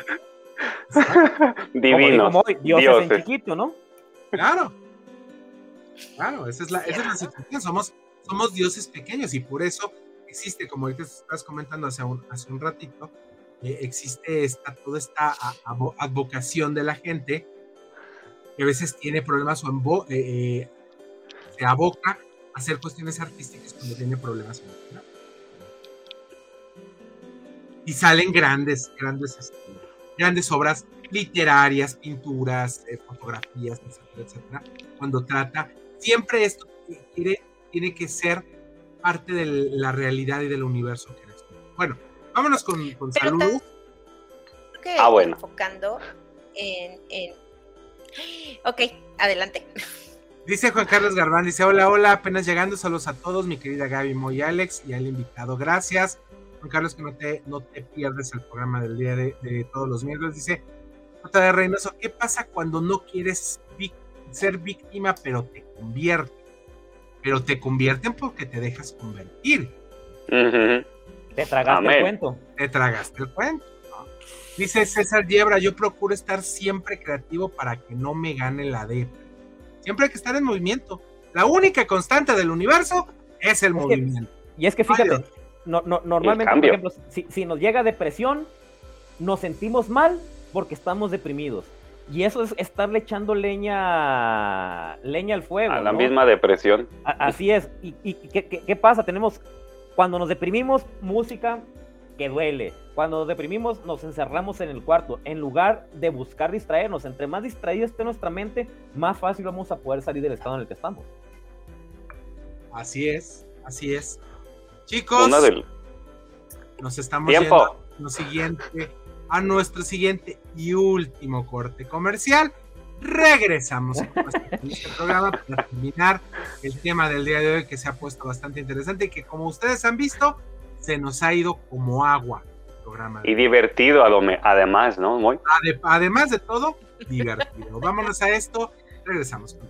[LAUGHS] Como Divinos. Dios es en dioses. chiquito, ¿no? Claro. Claro, esa es la, esa es la situación. Somos, somos dioses pequeños y por eso existe, como ahorita estás comentando hace un, hace un ratito, eh, existe toda esta advocación de la gente que a veces tiene problemas o embo- eh, eh, se aboca a hacer cuestiones artísticas cuando tiene problemas. Y salen grandes, grandes, grandes obras literarias, pinturas, eh, fotografías, etcétera, cuando trata, siempre esto quiere, tiene que ser parte de la realidad y del universo que eres. Bueno, vámonos con. Creo que Ah, bueno. enfocando en, en... Ok, adelante. Dice Juan Carlos Garbán, dice, hola, hola, apenas llegando, saludos a todos, mi querida Gaby, Moy, Alex y al invitado, gracias. Juan Carlos, que no te, no te pierdes el programa del día de, de todos los miércoles, dice, J. de Reynoso, ¿qué pasa cuando no quieres ser víctima, pero te convierten? Pero te convierten porque te dejas convertir, Ujú. Te tragaste Amén. el cuento. te tragaste el cuento. ¿no? Dice César Yebra, yo procuro estar siempre creativo para que no me gane la depre. Siempre hay que estar en movimiento. La única constante del universo es el movimiento. Y es que fíjate, Mario. no, no- normalmente, por ejemplo, si, si nos llega depresión, nos sentimos mal porque estamos deprimidos. Y eso es estarle echando leña, leña al fuego. A la misma depresión. así es. ¿Y, qué, pasa? Tenemos, cuando nos deprimimos, música que duele. Cuando nos deprimimos, nos encerramos en el cuarto. En lugar de buscar distraernos, entre más distraída esté nuestra mente, más fácil vamos a poder salir del estado en el que estamos. Así es, así es. Chicos, nos estamos Tiempo. lo siguiente a nuestro siguiente y último corte comercial. Regresamos a este programa para terminar el tema del día de hoy que se ha puesto bastante interesante y que como ustedes han visto se nos ha ido como agua el programa. Y divertido además, ¿no? Muy. además de todo, divertido. Vámonos a esto, regresamos con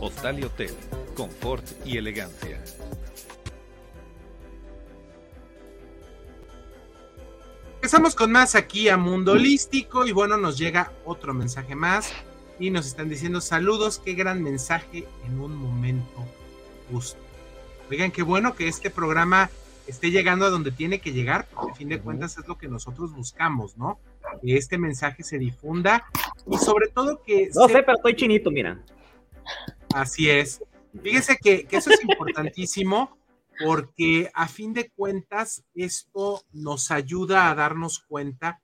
Hostal y Hotel, confort y elegancia. Empezamos con más aquí a Mundo Holístico y bueno, nos llega otro mensaje más y nos están diciendo saludos, qué gran mensaje en un momento justo. Oigan, qué bueno que este programa esté llegando a donde tiene que llegar, porque a fin de cuentas es lo que nosotros buscamos, ¿no? Que este mensaje se difunda y sobre todo que... No sé, pero estoy chinito, mira. Así es. Fíjese que, eso es importantísimo porque a fin de cuentas esto nos ayuda a darnos cuenta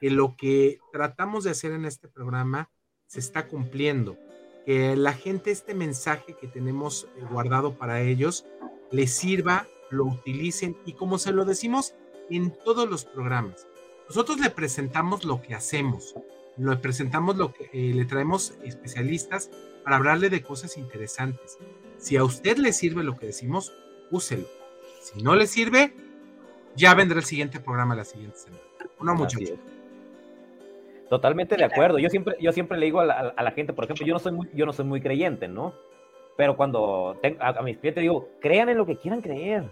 que lo que tratamos de hacer en este programa se está cumpliendo, que la gente este mensaje que tenemos eh, guardado para ellos les sirva, lo utilicen y como se lo decimos en todos los programas, nosotros le presentamos lo que hacemos, le presentamos lo que eh, le traemos especialistas para hablarle de cosas interesantes. Si a usted le sirve lo que decimos, úselo. Si no le sirve, ya vendrá el siguiente programa la siguiente semana. No, muchachos. Totalmente de acuerdo. Yo siempre, yo siempre le digo a la, gente, por ejemplo, yo no soy muy, yo no soy muy creyente, ¿no? Pero cuando a, mis clientes digo, crean en lo que quieran creer,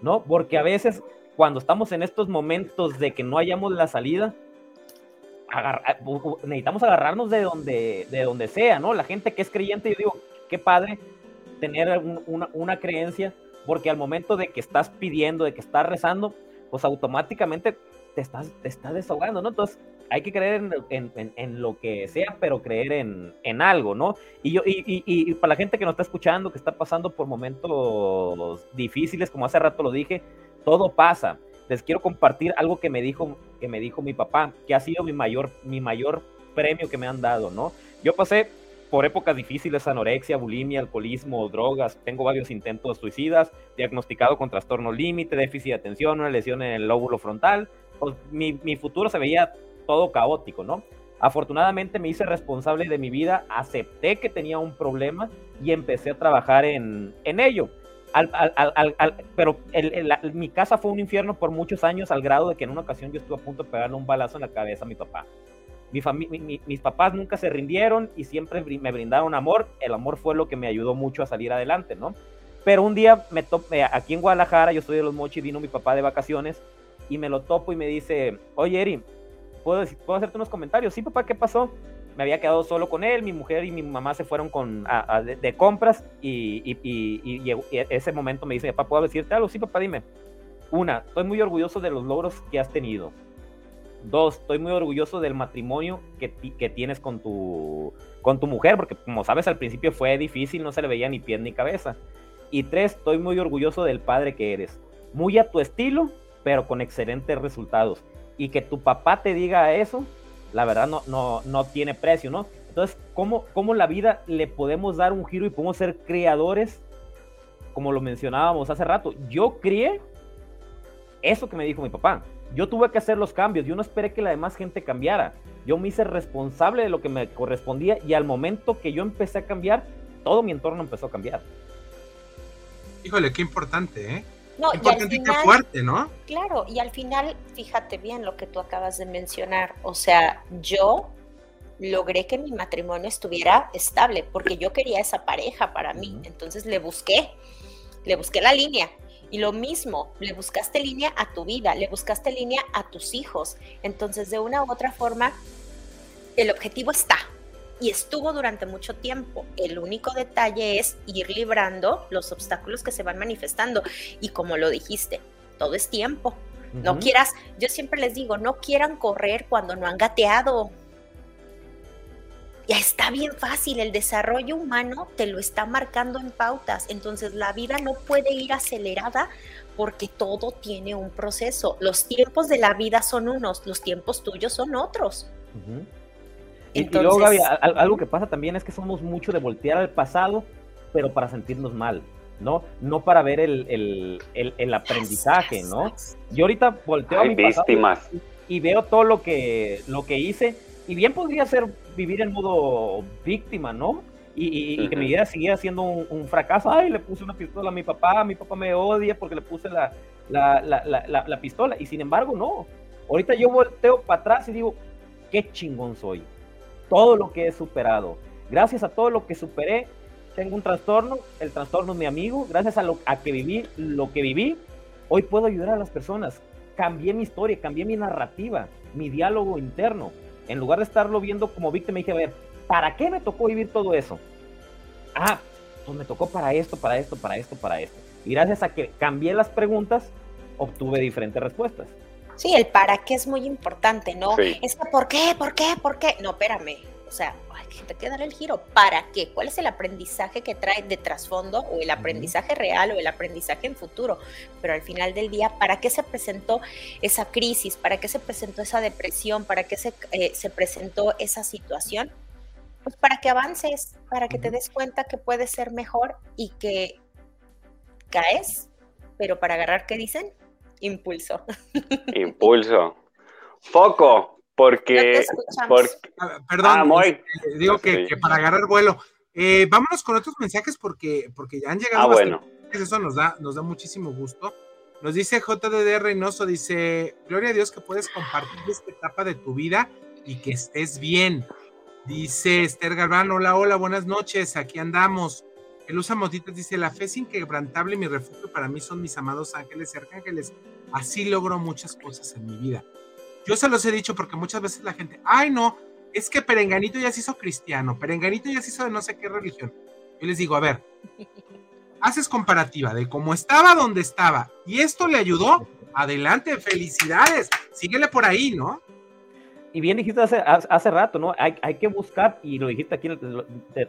¿no? Porque a veces cuando estamos en estos momentos de que no hayamos la salida, necesitamos agarrarnos de donde, de donde sea, ¿no? La gente que es creyente, yo digo, qué padre tener una, creencia, porque al momento de que estás pidiendo, de que estás rezando, pues automáticamente te estás, te estás desahogando, ¿no? Entonces hay que creer en, lo que sea, pero creer en, algo, ¿no? Y, yo, y, y, para la gente que nos está escuchando, que está pasando por momentos difíciles, como hace rato lo dije, todo pasa les quiero compartir algo que me dijo, que me dijo mi papá, que ha sido mi mayor, mi mayor premio que me han dado, ¿no? Yo pasé por épocas difíciles, anorexia, bulimia, alcoholismo, drogas, tengo varios intentos suicidas, diagnosticado con trastorno límite, déficit de atención, una lesión en el lóbulo frontal, pues mi, mi futuro se veía todo caótico, ¿no? Afortunadamente me hice responsable de mi vida, acepté que tenía un problema y empecé a trabajar en, en ello. Al, al, al, pero el, mi casa fue un infierno por muchos años al grado de que en una ocasión yo estuve a punto de pegarle un balazo en la cabeza a mi papá. Mi mi, mis papás nunca se rindieron y siempre me brindaron amor. El amor fue lo que me ayudó mucho a salir adelante, ¿no? Pero un día me topé aquí en Guadalajara, yo estoy de los mochis, vino mi papá de vacaciones y me lo topo y me dice, oye Eri, ¿puedo, ¿puedo hacerte unos comentarios? Sí, papá, ¿qué pasó? Me había quedado solo con él, mi mujer y mi mamá se fueron con, de, compras y, y, y, y, ese momento me dice, papá, ¿puedo decirte algo? Sí, papá, dime. Una, estoy muy orgulloso de los logros que has tenido. Dos, estoy muy orgulloso del matrimonio que, que tienes con tu, con tu mujer, porque como sabes al principio fue difícil, no se le veía ni pie ni cabeza. Y tres, estoy muy orgulloso del padre que eres. Muy a tu estilo, pero con excelentes resultados. Y que tu papá te diga eso, la verdad no, no, no tiene precio, ¿no? Entonces, ¿cómo, ¿cómo la vida le podemos dar un giro y podemos ser creadores? Como lo mencionábamos hace rato, yo crié eso que me dijo mi papá. Yo tuve que hacer los cambios, yo no esperé que la demás gente cambiara. Yo me hice responsable de lo que me correspondía y al momento que yo empecé a cambiar, todo mi entorno empezó a cambiar. Híjole, qué importante, ¿eh? No, importante y qué fuerte, ¿no? Claro, y al final, fíjate bien lo que tú acabas de mencionar. O sea, yo logré que mi matrimonio estuviera estable porque yo quería esa pareja para mí. Entonces le busqué, le busqué la línea. Y lo mismo, le buscaste línea a tu vida, le buscaste línea a tus hijos. Entonces, de una u otra forma, el objetivo está y estuvo durante mucho tiempo. El único detalle es ir librando los obstáculos que se van manifestando. Y como lo dijiste, todo es tiempo. No quieras, yo siempre les digo, no quieran correr cuando no han gateado. Ya está bien fácil, el desarrollo humano te lo está marcando en pautas, entonces la vida no puede ir acelerada porque todo tiene un proceso. Los tiempos de la vida son unos, los tiempos tuyos son otros. Y, luego, Gaby, algo que pasa también es que somos mucho de voltear al pasado, pero para sentirnos mal, ¿no? No para ver el, el, aprendizaje, ¿no? Yo ahorita volteo a mi víctimas. y veo todo lo que, lo que hice y bien podría ser vivir en modo víctima, ¿no? Y, que mi vida siguiera siendo un, fracaso. Ay, le puse una pistola a mi papá, mi papá me odia porque le puse la, la, pistola. Y sin embargo, no. Ahorita yo volteo para atrás y digo, qué chingón soy. Todo lo que he superado. Gracias a todo lo que superé, tengo un trastorno. El trastorno es mi amigo. Gracias a, lo, a que viví lo que viví, hoy puedo ayudar a las personas. Cambié mi historia, cambié mi narrativa, mi diálogo interno en lugar de estarlo viendo como víctima, dije, a ver, ¿para qué me tocó vivir todo eso? Ah, pues me tocó para esto, para esto, para esto, para esto. Y gracias a que cambié las preguntas, obtuve diferentes respuestas. Sí, el para qué es muy importante, ¿no? Es que, ¿por qué? ¿Por qué? ¿Por qué? No, espérame. O sea, hay que dar el giro. ¿Para qué? ¿Cuál es el aprendizaje que trae de trasfondo o el aprendizaje real o el aprendizaje en futuro? Pero al final del día, ¿para qué se presentó esa crisis? ¿Para qué se presentó esa depresión? ¿Para qué se, eh, se presentó esa situación? Pues para que avances, para que te des cuenta que puedes ser mejor y que caes, pero para agarrar, ¿qué dicen? Impulso. Impulso. Foco. Porque, ah, perdón, ah, este, digo que, para agarrar vuelo. Eh, vámonos con otros mensajes porque, porque ya han llegado ah, bueno. Eso nos da, nos da muchísimo gusto. Nos dice JDD Reynoso, dice, Gloria a Dios que puedes compartir esta etapa de tu vida y que estés bien. Dice Esther Galván, hola, hola, buenas noches, aquí andamos. Elusa Motitas dice, la fe es inquebrantable y mi refugio para mí son mis amados ángeles y arcángeles. Así logro muchas cosas en mi vida. Yo se los he dicho porque muchas veces la gente, ay no, es que Perenganito ya se hizo cristiano, Perenganito ya se hizo de no sé qué religión. Yo les digo, a ver, haces comparativa de cómo estaba, donde estaba, y esto le ayudó, adelante, felicidades, síguele por ahí, ¿no? Y bien dijiste hace, hace rato, ¿no? Hay, hay, que buscar, y lo dijiste aquí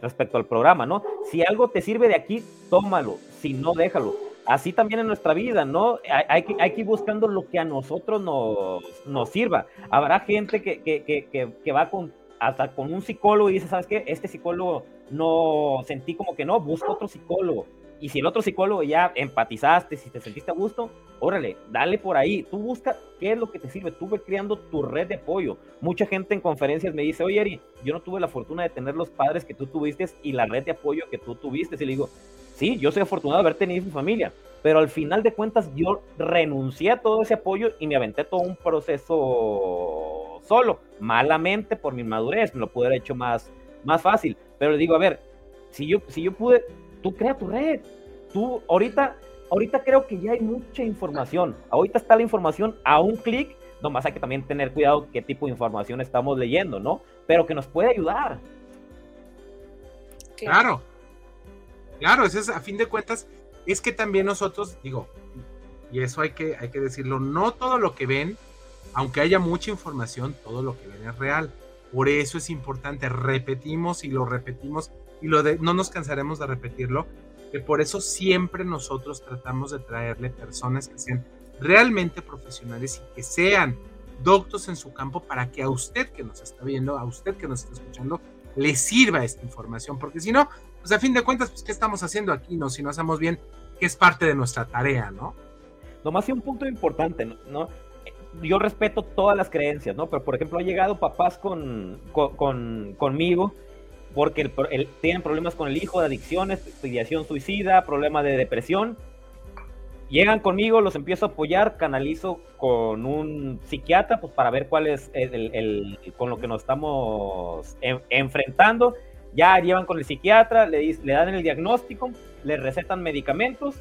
respecto al programa, ¿no? Si algo te sirve de aquí, tómalo, si no, déjalo así también en nuestra vida, ¿no? Hay, que, hay que ir buscando lo que a nosotros nos, nos sirva. Habrá gente que, que, que, va con, hasta con un psicólogo y dice, ¿sabes qué? Este psicólogo no sentí como que no, busca otro psicólogo. Y si el otro psicólogo ya empatizaste, si te sentiste a gusto, órale, dale por ahí, tú busca qué es lo que te sirve, tú ve creando tu red de apoyo. Mucha gente en conferencias me dice, oye, Ari, yo no tuve la fortuna de tener los padres que tú tuviste y la red de apoyo que tú tuviste. Y le digo, sí, yo soy afortunado de haber tenido mi familia, pero al final de cuentas yo renuncié a todo ese apoyo y me aventé todo un proceso solo, malamente por mi madurez, me lo pude haber hecho más, más fácil. Pero le digo, a ver, si yo, si yo pude, tú crea tu red. Tú, ahorita, ahorita creo que ya hay mucha información. Ahorita está la información a un clic. Nomás hay que también tener cuidado qué tipo de información estamos leyendo, ¿no? Pero que nos puede ayudar. Claro. Claro, eso es a fin de cuentas, es que también nosotros, digo, y eso hay que, hay que decirlo, no todo lo que ven, aunque haya mucha información, todo lo que ven es real. Por eso es importante, repetimos y lo repetimos y lo de, no nos cansaremos de repetirlo, que por eso siempre nosotros tratamos de traerle personas que sean realmente profesionales y que sean doctos en su campo para que a usted que nos está viendo, a usted que nos está escuchando, le sirva esta información, porque si no, pues a fin de cuentas, pues ¿qué estamos haciendo aquí? No, si no hacemos bien, que es parte de nuestra tarea, ¿no? Nomás hay un punto importante, ¿no? Yo respeto todas las creencias, ¿no? Pero por ejemplo, ha llegado papás con, con, conmigo porque tienen problemas con el hijo de adicciones, ideación suicida, problemas de depresión. Llegan conmigo, los empiezo a apoyar, canalizo con un psiquiatra pues, para ver cuál es el, con lo que nos estamos enfrentando. Ya llevan con el psiquiatra, le, le dan el diagnóstico, le recetan medicamentos,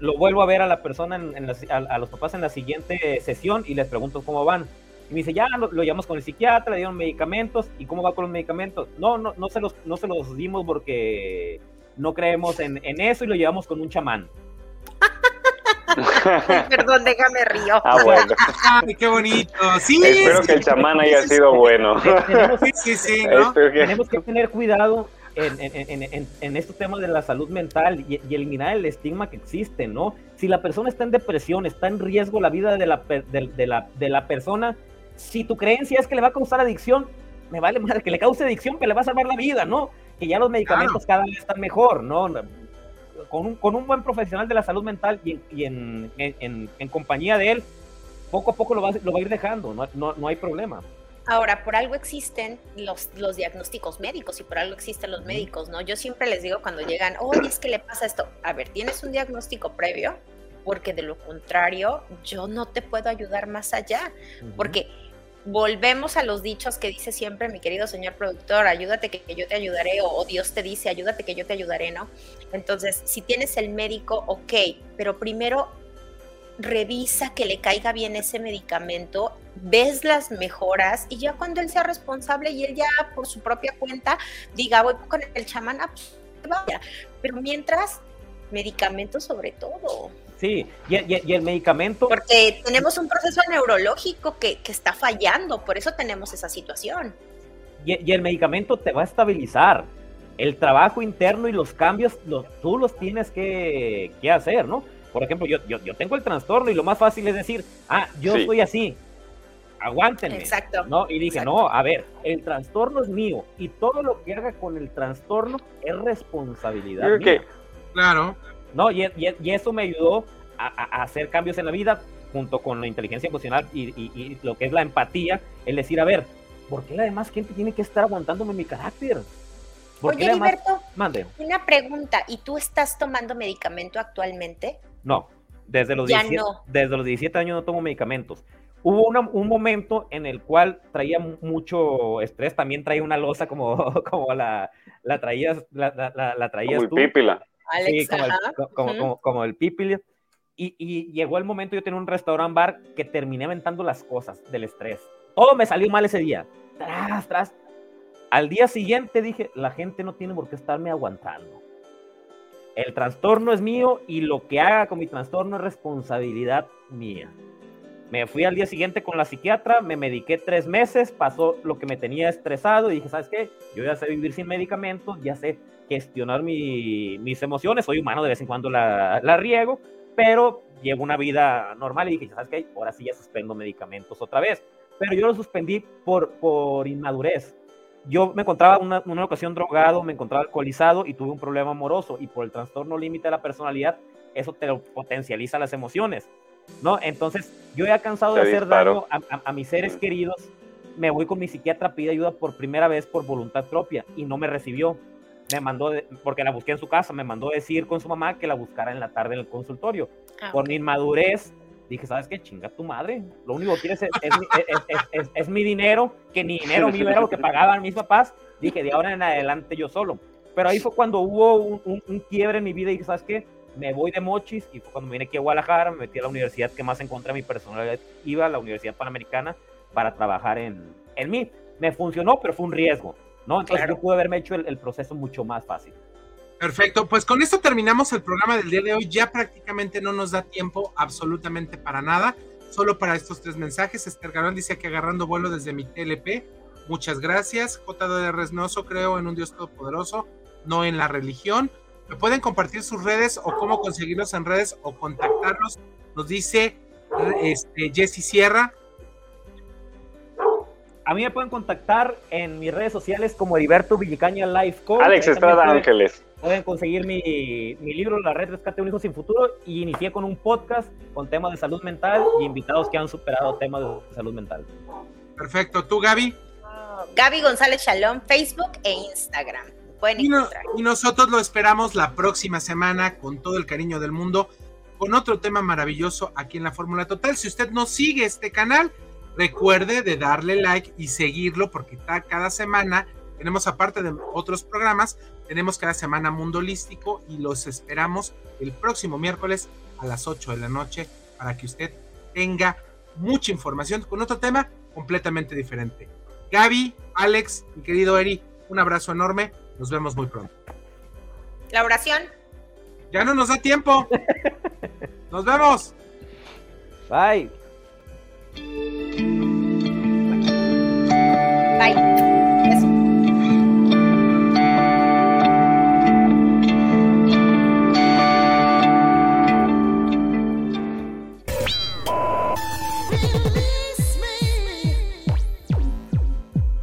lo vuelvo a ver a la persona, a, los papás en la siguiente sesión y les pregunto cómo van y me dice, ya lo, lo llevamos con el psiquiatra, le dieron medicamentos. ¿Y cómo va con los medicamentos? No, no, no, se, los, no se los dimos porque no creemos en, en eso y lo llevamos con un chamán. [LAUGHS] Perdón, déjame río. Ah, bueno. Ay, qué bonito. Sí, Espero que el chamán haya sido bueno. Tenemos, sí, sí, sí, ¿no? tenemos que tener cuidado en, en, en, en, estos temas de la salud mental y, y, eliminar el estigma que existe, ¿no? Si la persona está en depresión, está en riesgo la vida de la, de, de la, de la persona, si tu creencia es que le va a causar adicción, me vale madre que le cause adicción, que le va a salvar la vida, ¿no? Que ya los medicamentos cada vez están mejor, ¿no? Con un, con un, buen profesional de la salud mental y, en, en, en, compañía de él, poco a poco lo va, lo va a ir dejando, no, no, no, hay problema. Ahora, por algo existen los, los diagnósticos médicos y por algo existen los médicos, ¿no? Yo siempre les digo cuando llegan, oye, es que le pasa esto. A ver, ¿tienes un diagnóstico previo? Porque de lo contrario, yo no te puedo ayudar más allá. Uh -huh. Porque volvemos a los dichos que dice siempre mi querido señor productor, ayúdate que, yo te ayudaré, o, Dios te dice, ayúdate que yo te ayudaré, ¿no? Entonces, si tienes el médico, ok, pero primero revisa que le caiga bien ese medicamento, ves las mejoras y ya cuando él sea responsable y él ya por su propia cuenta diga, voy con el chamán, ah, pues. Pero mientras, medicamentos sobre todo. Sí, y, y, y, el medicamento. Porque tenemos un proceso neurológico que, que está fallando, por eso tenemos esa situación. Y, y, el medicamento te va a estabilizar. El trabajo interno y los cambios, los, tú los tienes que, que, hacer, ¿no? Por ejemplo, yo, yo, yo, tengo el trastorno y lo más fácil es decir, ah, yo sí. soy así, aguántenme. Exacto. ¿no? Y dije, Exacto. no, a ver, el trastorno es mío y todo lo que haga con el trastorno es responsabilidad. Mía. Que... Claro. ¿No? Y, y, y eso me ayudó a, a, hacer cambios en la vida junto con la inteligencia emocional y, y, y, lo que es la empatía, el decir, a ver, ¿por qué la demás gente tiene que estar aguantándome mi carácter? ¿Por Oye, demás... Heriberto, Mande. una pregunta, ¿y tú estás tomando medicamento actualmente? No, desde los, ya 17, no. desde los 17 años no tomo medicamentos. Hubo una, un momento en el cual traía mucho estrés, también traía una losa como, [LAUGHS] como la, la traías, la, la, la traías como tú. Pípila. Alex, sí, como, el, como, uh -huh. como, como, el. Y, y, llegó el momento, yo tenía un restaurant bar que terminé aventando las cosas del estrés. Todo me salió mal ese día. Tras, tras. Al día siguiente dije, la gente no tiene por qué estarme aguantando. El trastorno es mío y lo que haga con mi trastorno es responsabilidad mía. Me fui al día siguiente con la psiquiatra, me mediqué tres meses, pasó lo que me tenía estresado y dije, ¿sabes qué? Yo ya sé vivir sin medicamentos, ya sé gestionar mi, mis emociones, soy humano, de vez en cuando la, la, riego, pero llevo una vida normal y dije, ¿sabes qué? Ahora sí ya suspendo medicamentos otra vez. Pero yo lo suspendí por, por inmadurez. Yo me encontraba una, una ocasión drogado, me encontraba alcoholizado y tuve un problema amoroso y por el trastorno límite de la personalidad, eso te potencializa las emociones. ¿no? Entonces, yo ya cansado de hacer daño a, mis seres queridos, me voy con mi psiquiatra a pedir ayuda por primera vez por voluntad propia y no me recibió. Me mandó, porque la busqué en su casa, me mandó decir con su mamá que la buscara en la tarde en el consultorio. Ah, por mi inmadurez, dije, ¿sabes qué? Chinga tu madre. Lo único que quieres es, es, mi dinero, que ni dinero mío era lo que pagaban mis papás. Dije, de ahora en adelante yo solo. Pero ahí fue cuando hubo un, un quiebre en mi vida y dije, ¿sabes qué? me voy de Mochis y fue cuando vine aquí a Guadalajara, me metí a la universidad que más encontré mi personalidad, iba a la Universidad Panamericana para trabajar en, en mí. Me funcionó, pero fue un riesgo, ¿no? Entonces yo pude haberme hecho el, proceso mucho más fácil. Perfecto, pues con esto terminamos el programa del día de hoy. Ya prácticamente no nos da tiempo absolutamente para nada, solo para estos tres mensajes. Esther Garón dice que agarrando vuelo desde mi TLP. Muchas gracias. J.D. Resnoso, creo en un Dios todopoderoso, no en la religión. ¿Me pueden compartir sus redes o cómo conseguirlos en redes o contactarlos? Nos dice este, Jesse Sierra. A mí me pueden contactar en mis redes sociales como Heriberto Villicaña Life Coach. Alex Estrada Ángeles. Pueden conseguir mi, mi, libro, La Red Rescate un Hijo Sin Futuro, y inicié con un podcast con temas de salud mental y invitados que han superado temas de salud mental. Perfecto. ¿Tú, Gaby? Gaby González Shalom, Facebook e Instagram y, nosotros lo esperamos la próxima semana con todo el cariño del mundo, con otro tema maravilloso aquí en la Fórmula Total. Si usted no sigue este canal, recuerde de darle like y seguirlo porque cada semana tenemos aparte de otros programas, tenemos cada semana Mundo Holístico y los esperamos el próximo miércoles a las 8 de la noche para que usted tenga mucha información con otro tema completamente diferente. Gaby, Alex, mi querido Eri, un abrazo enorme. Nos vemos muy pronto. La oración. Ya no nos da tiempo. [LAUGHS] Nos vemos. Bye.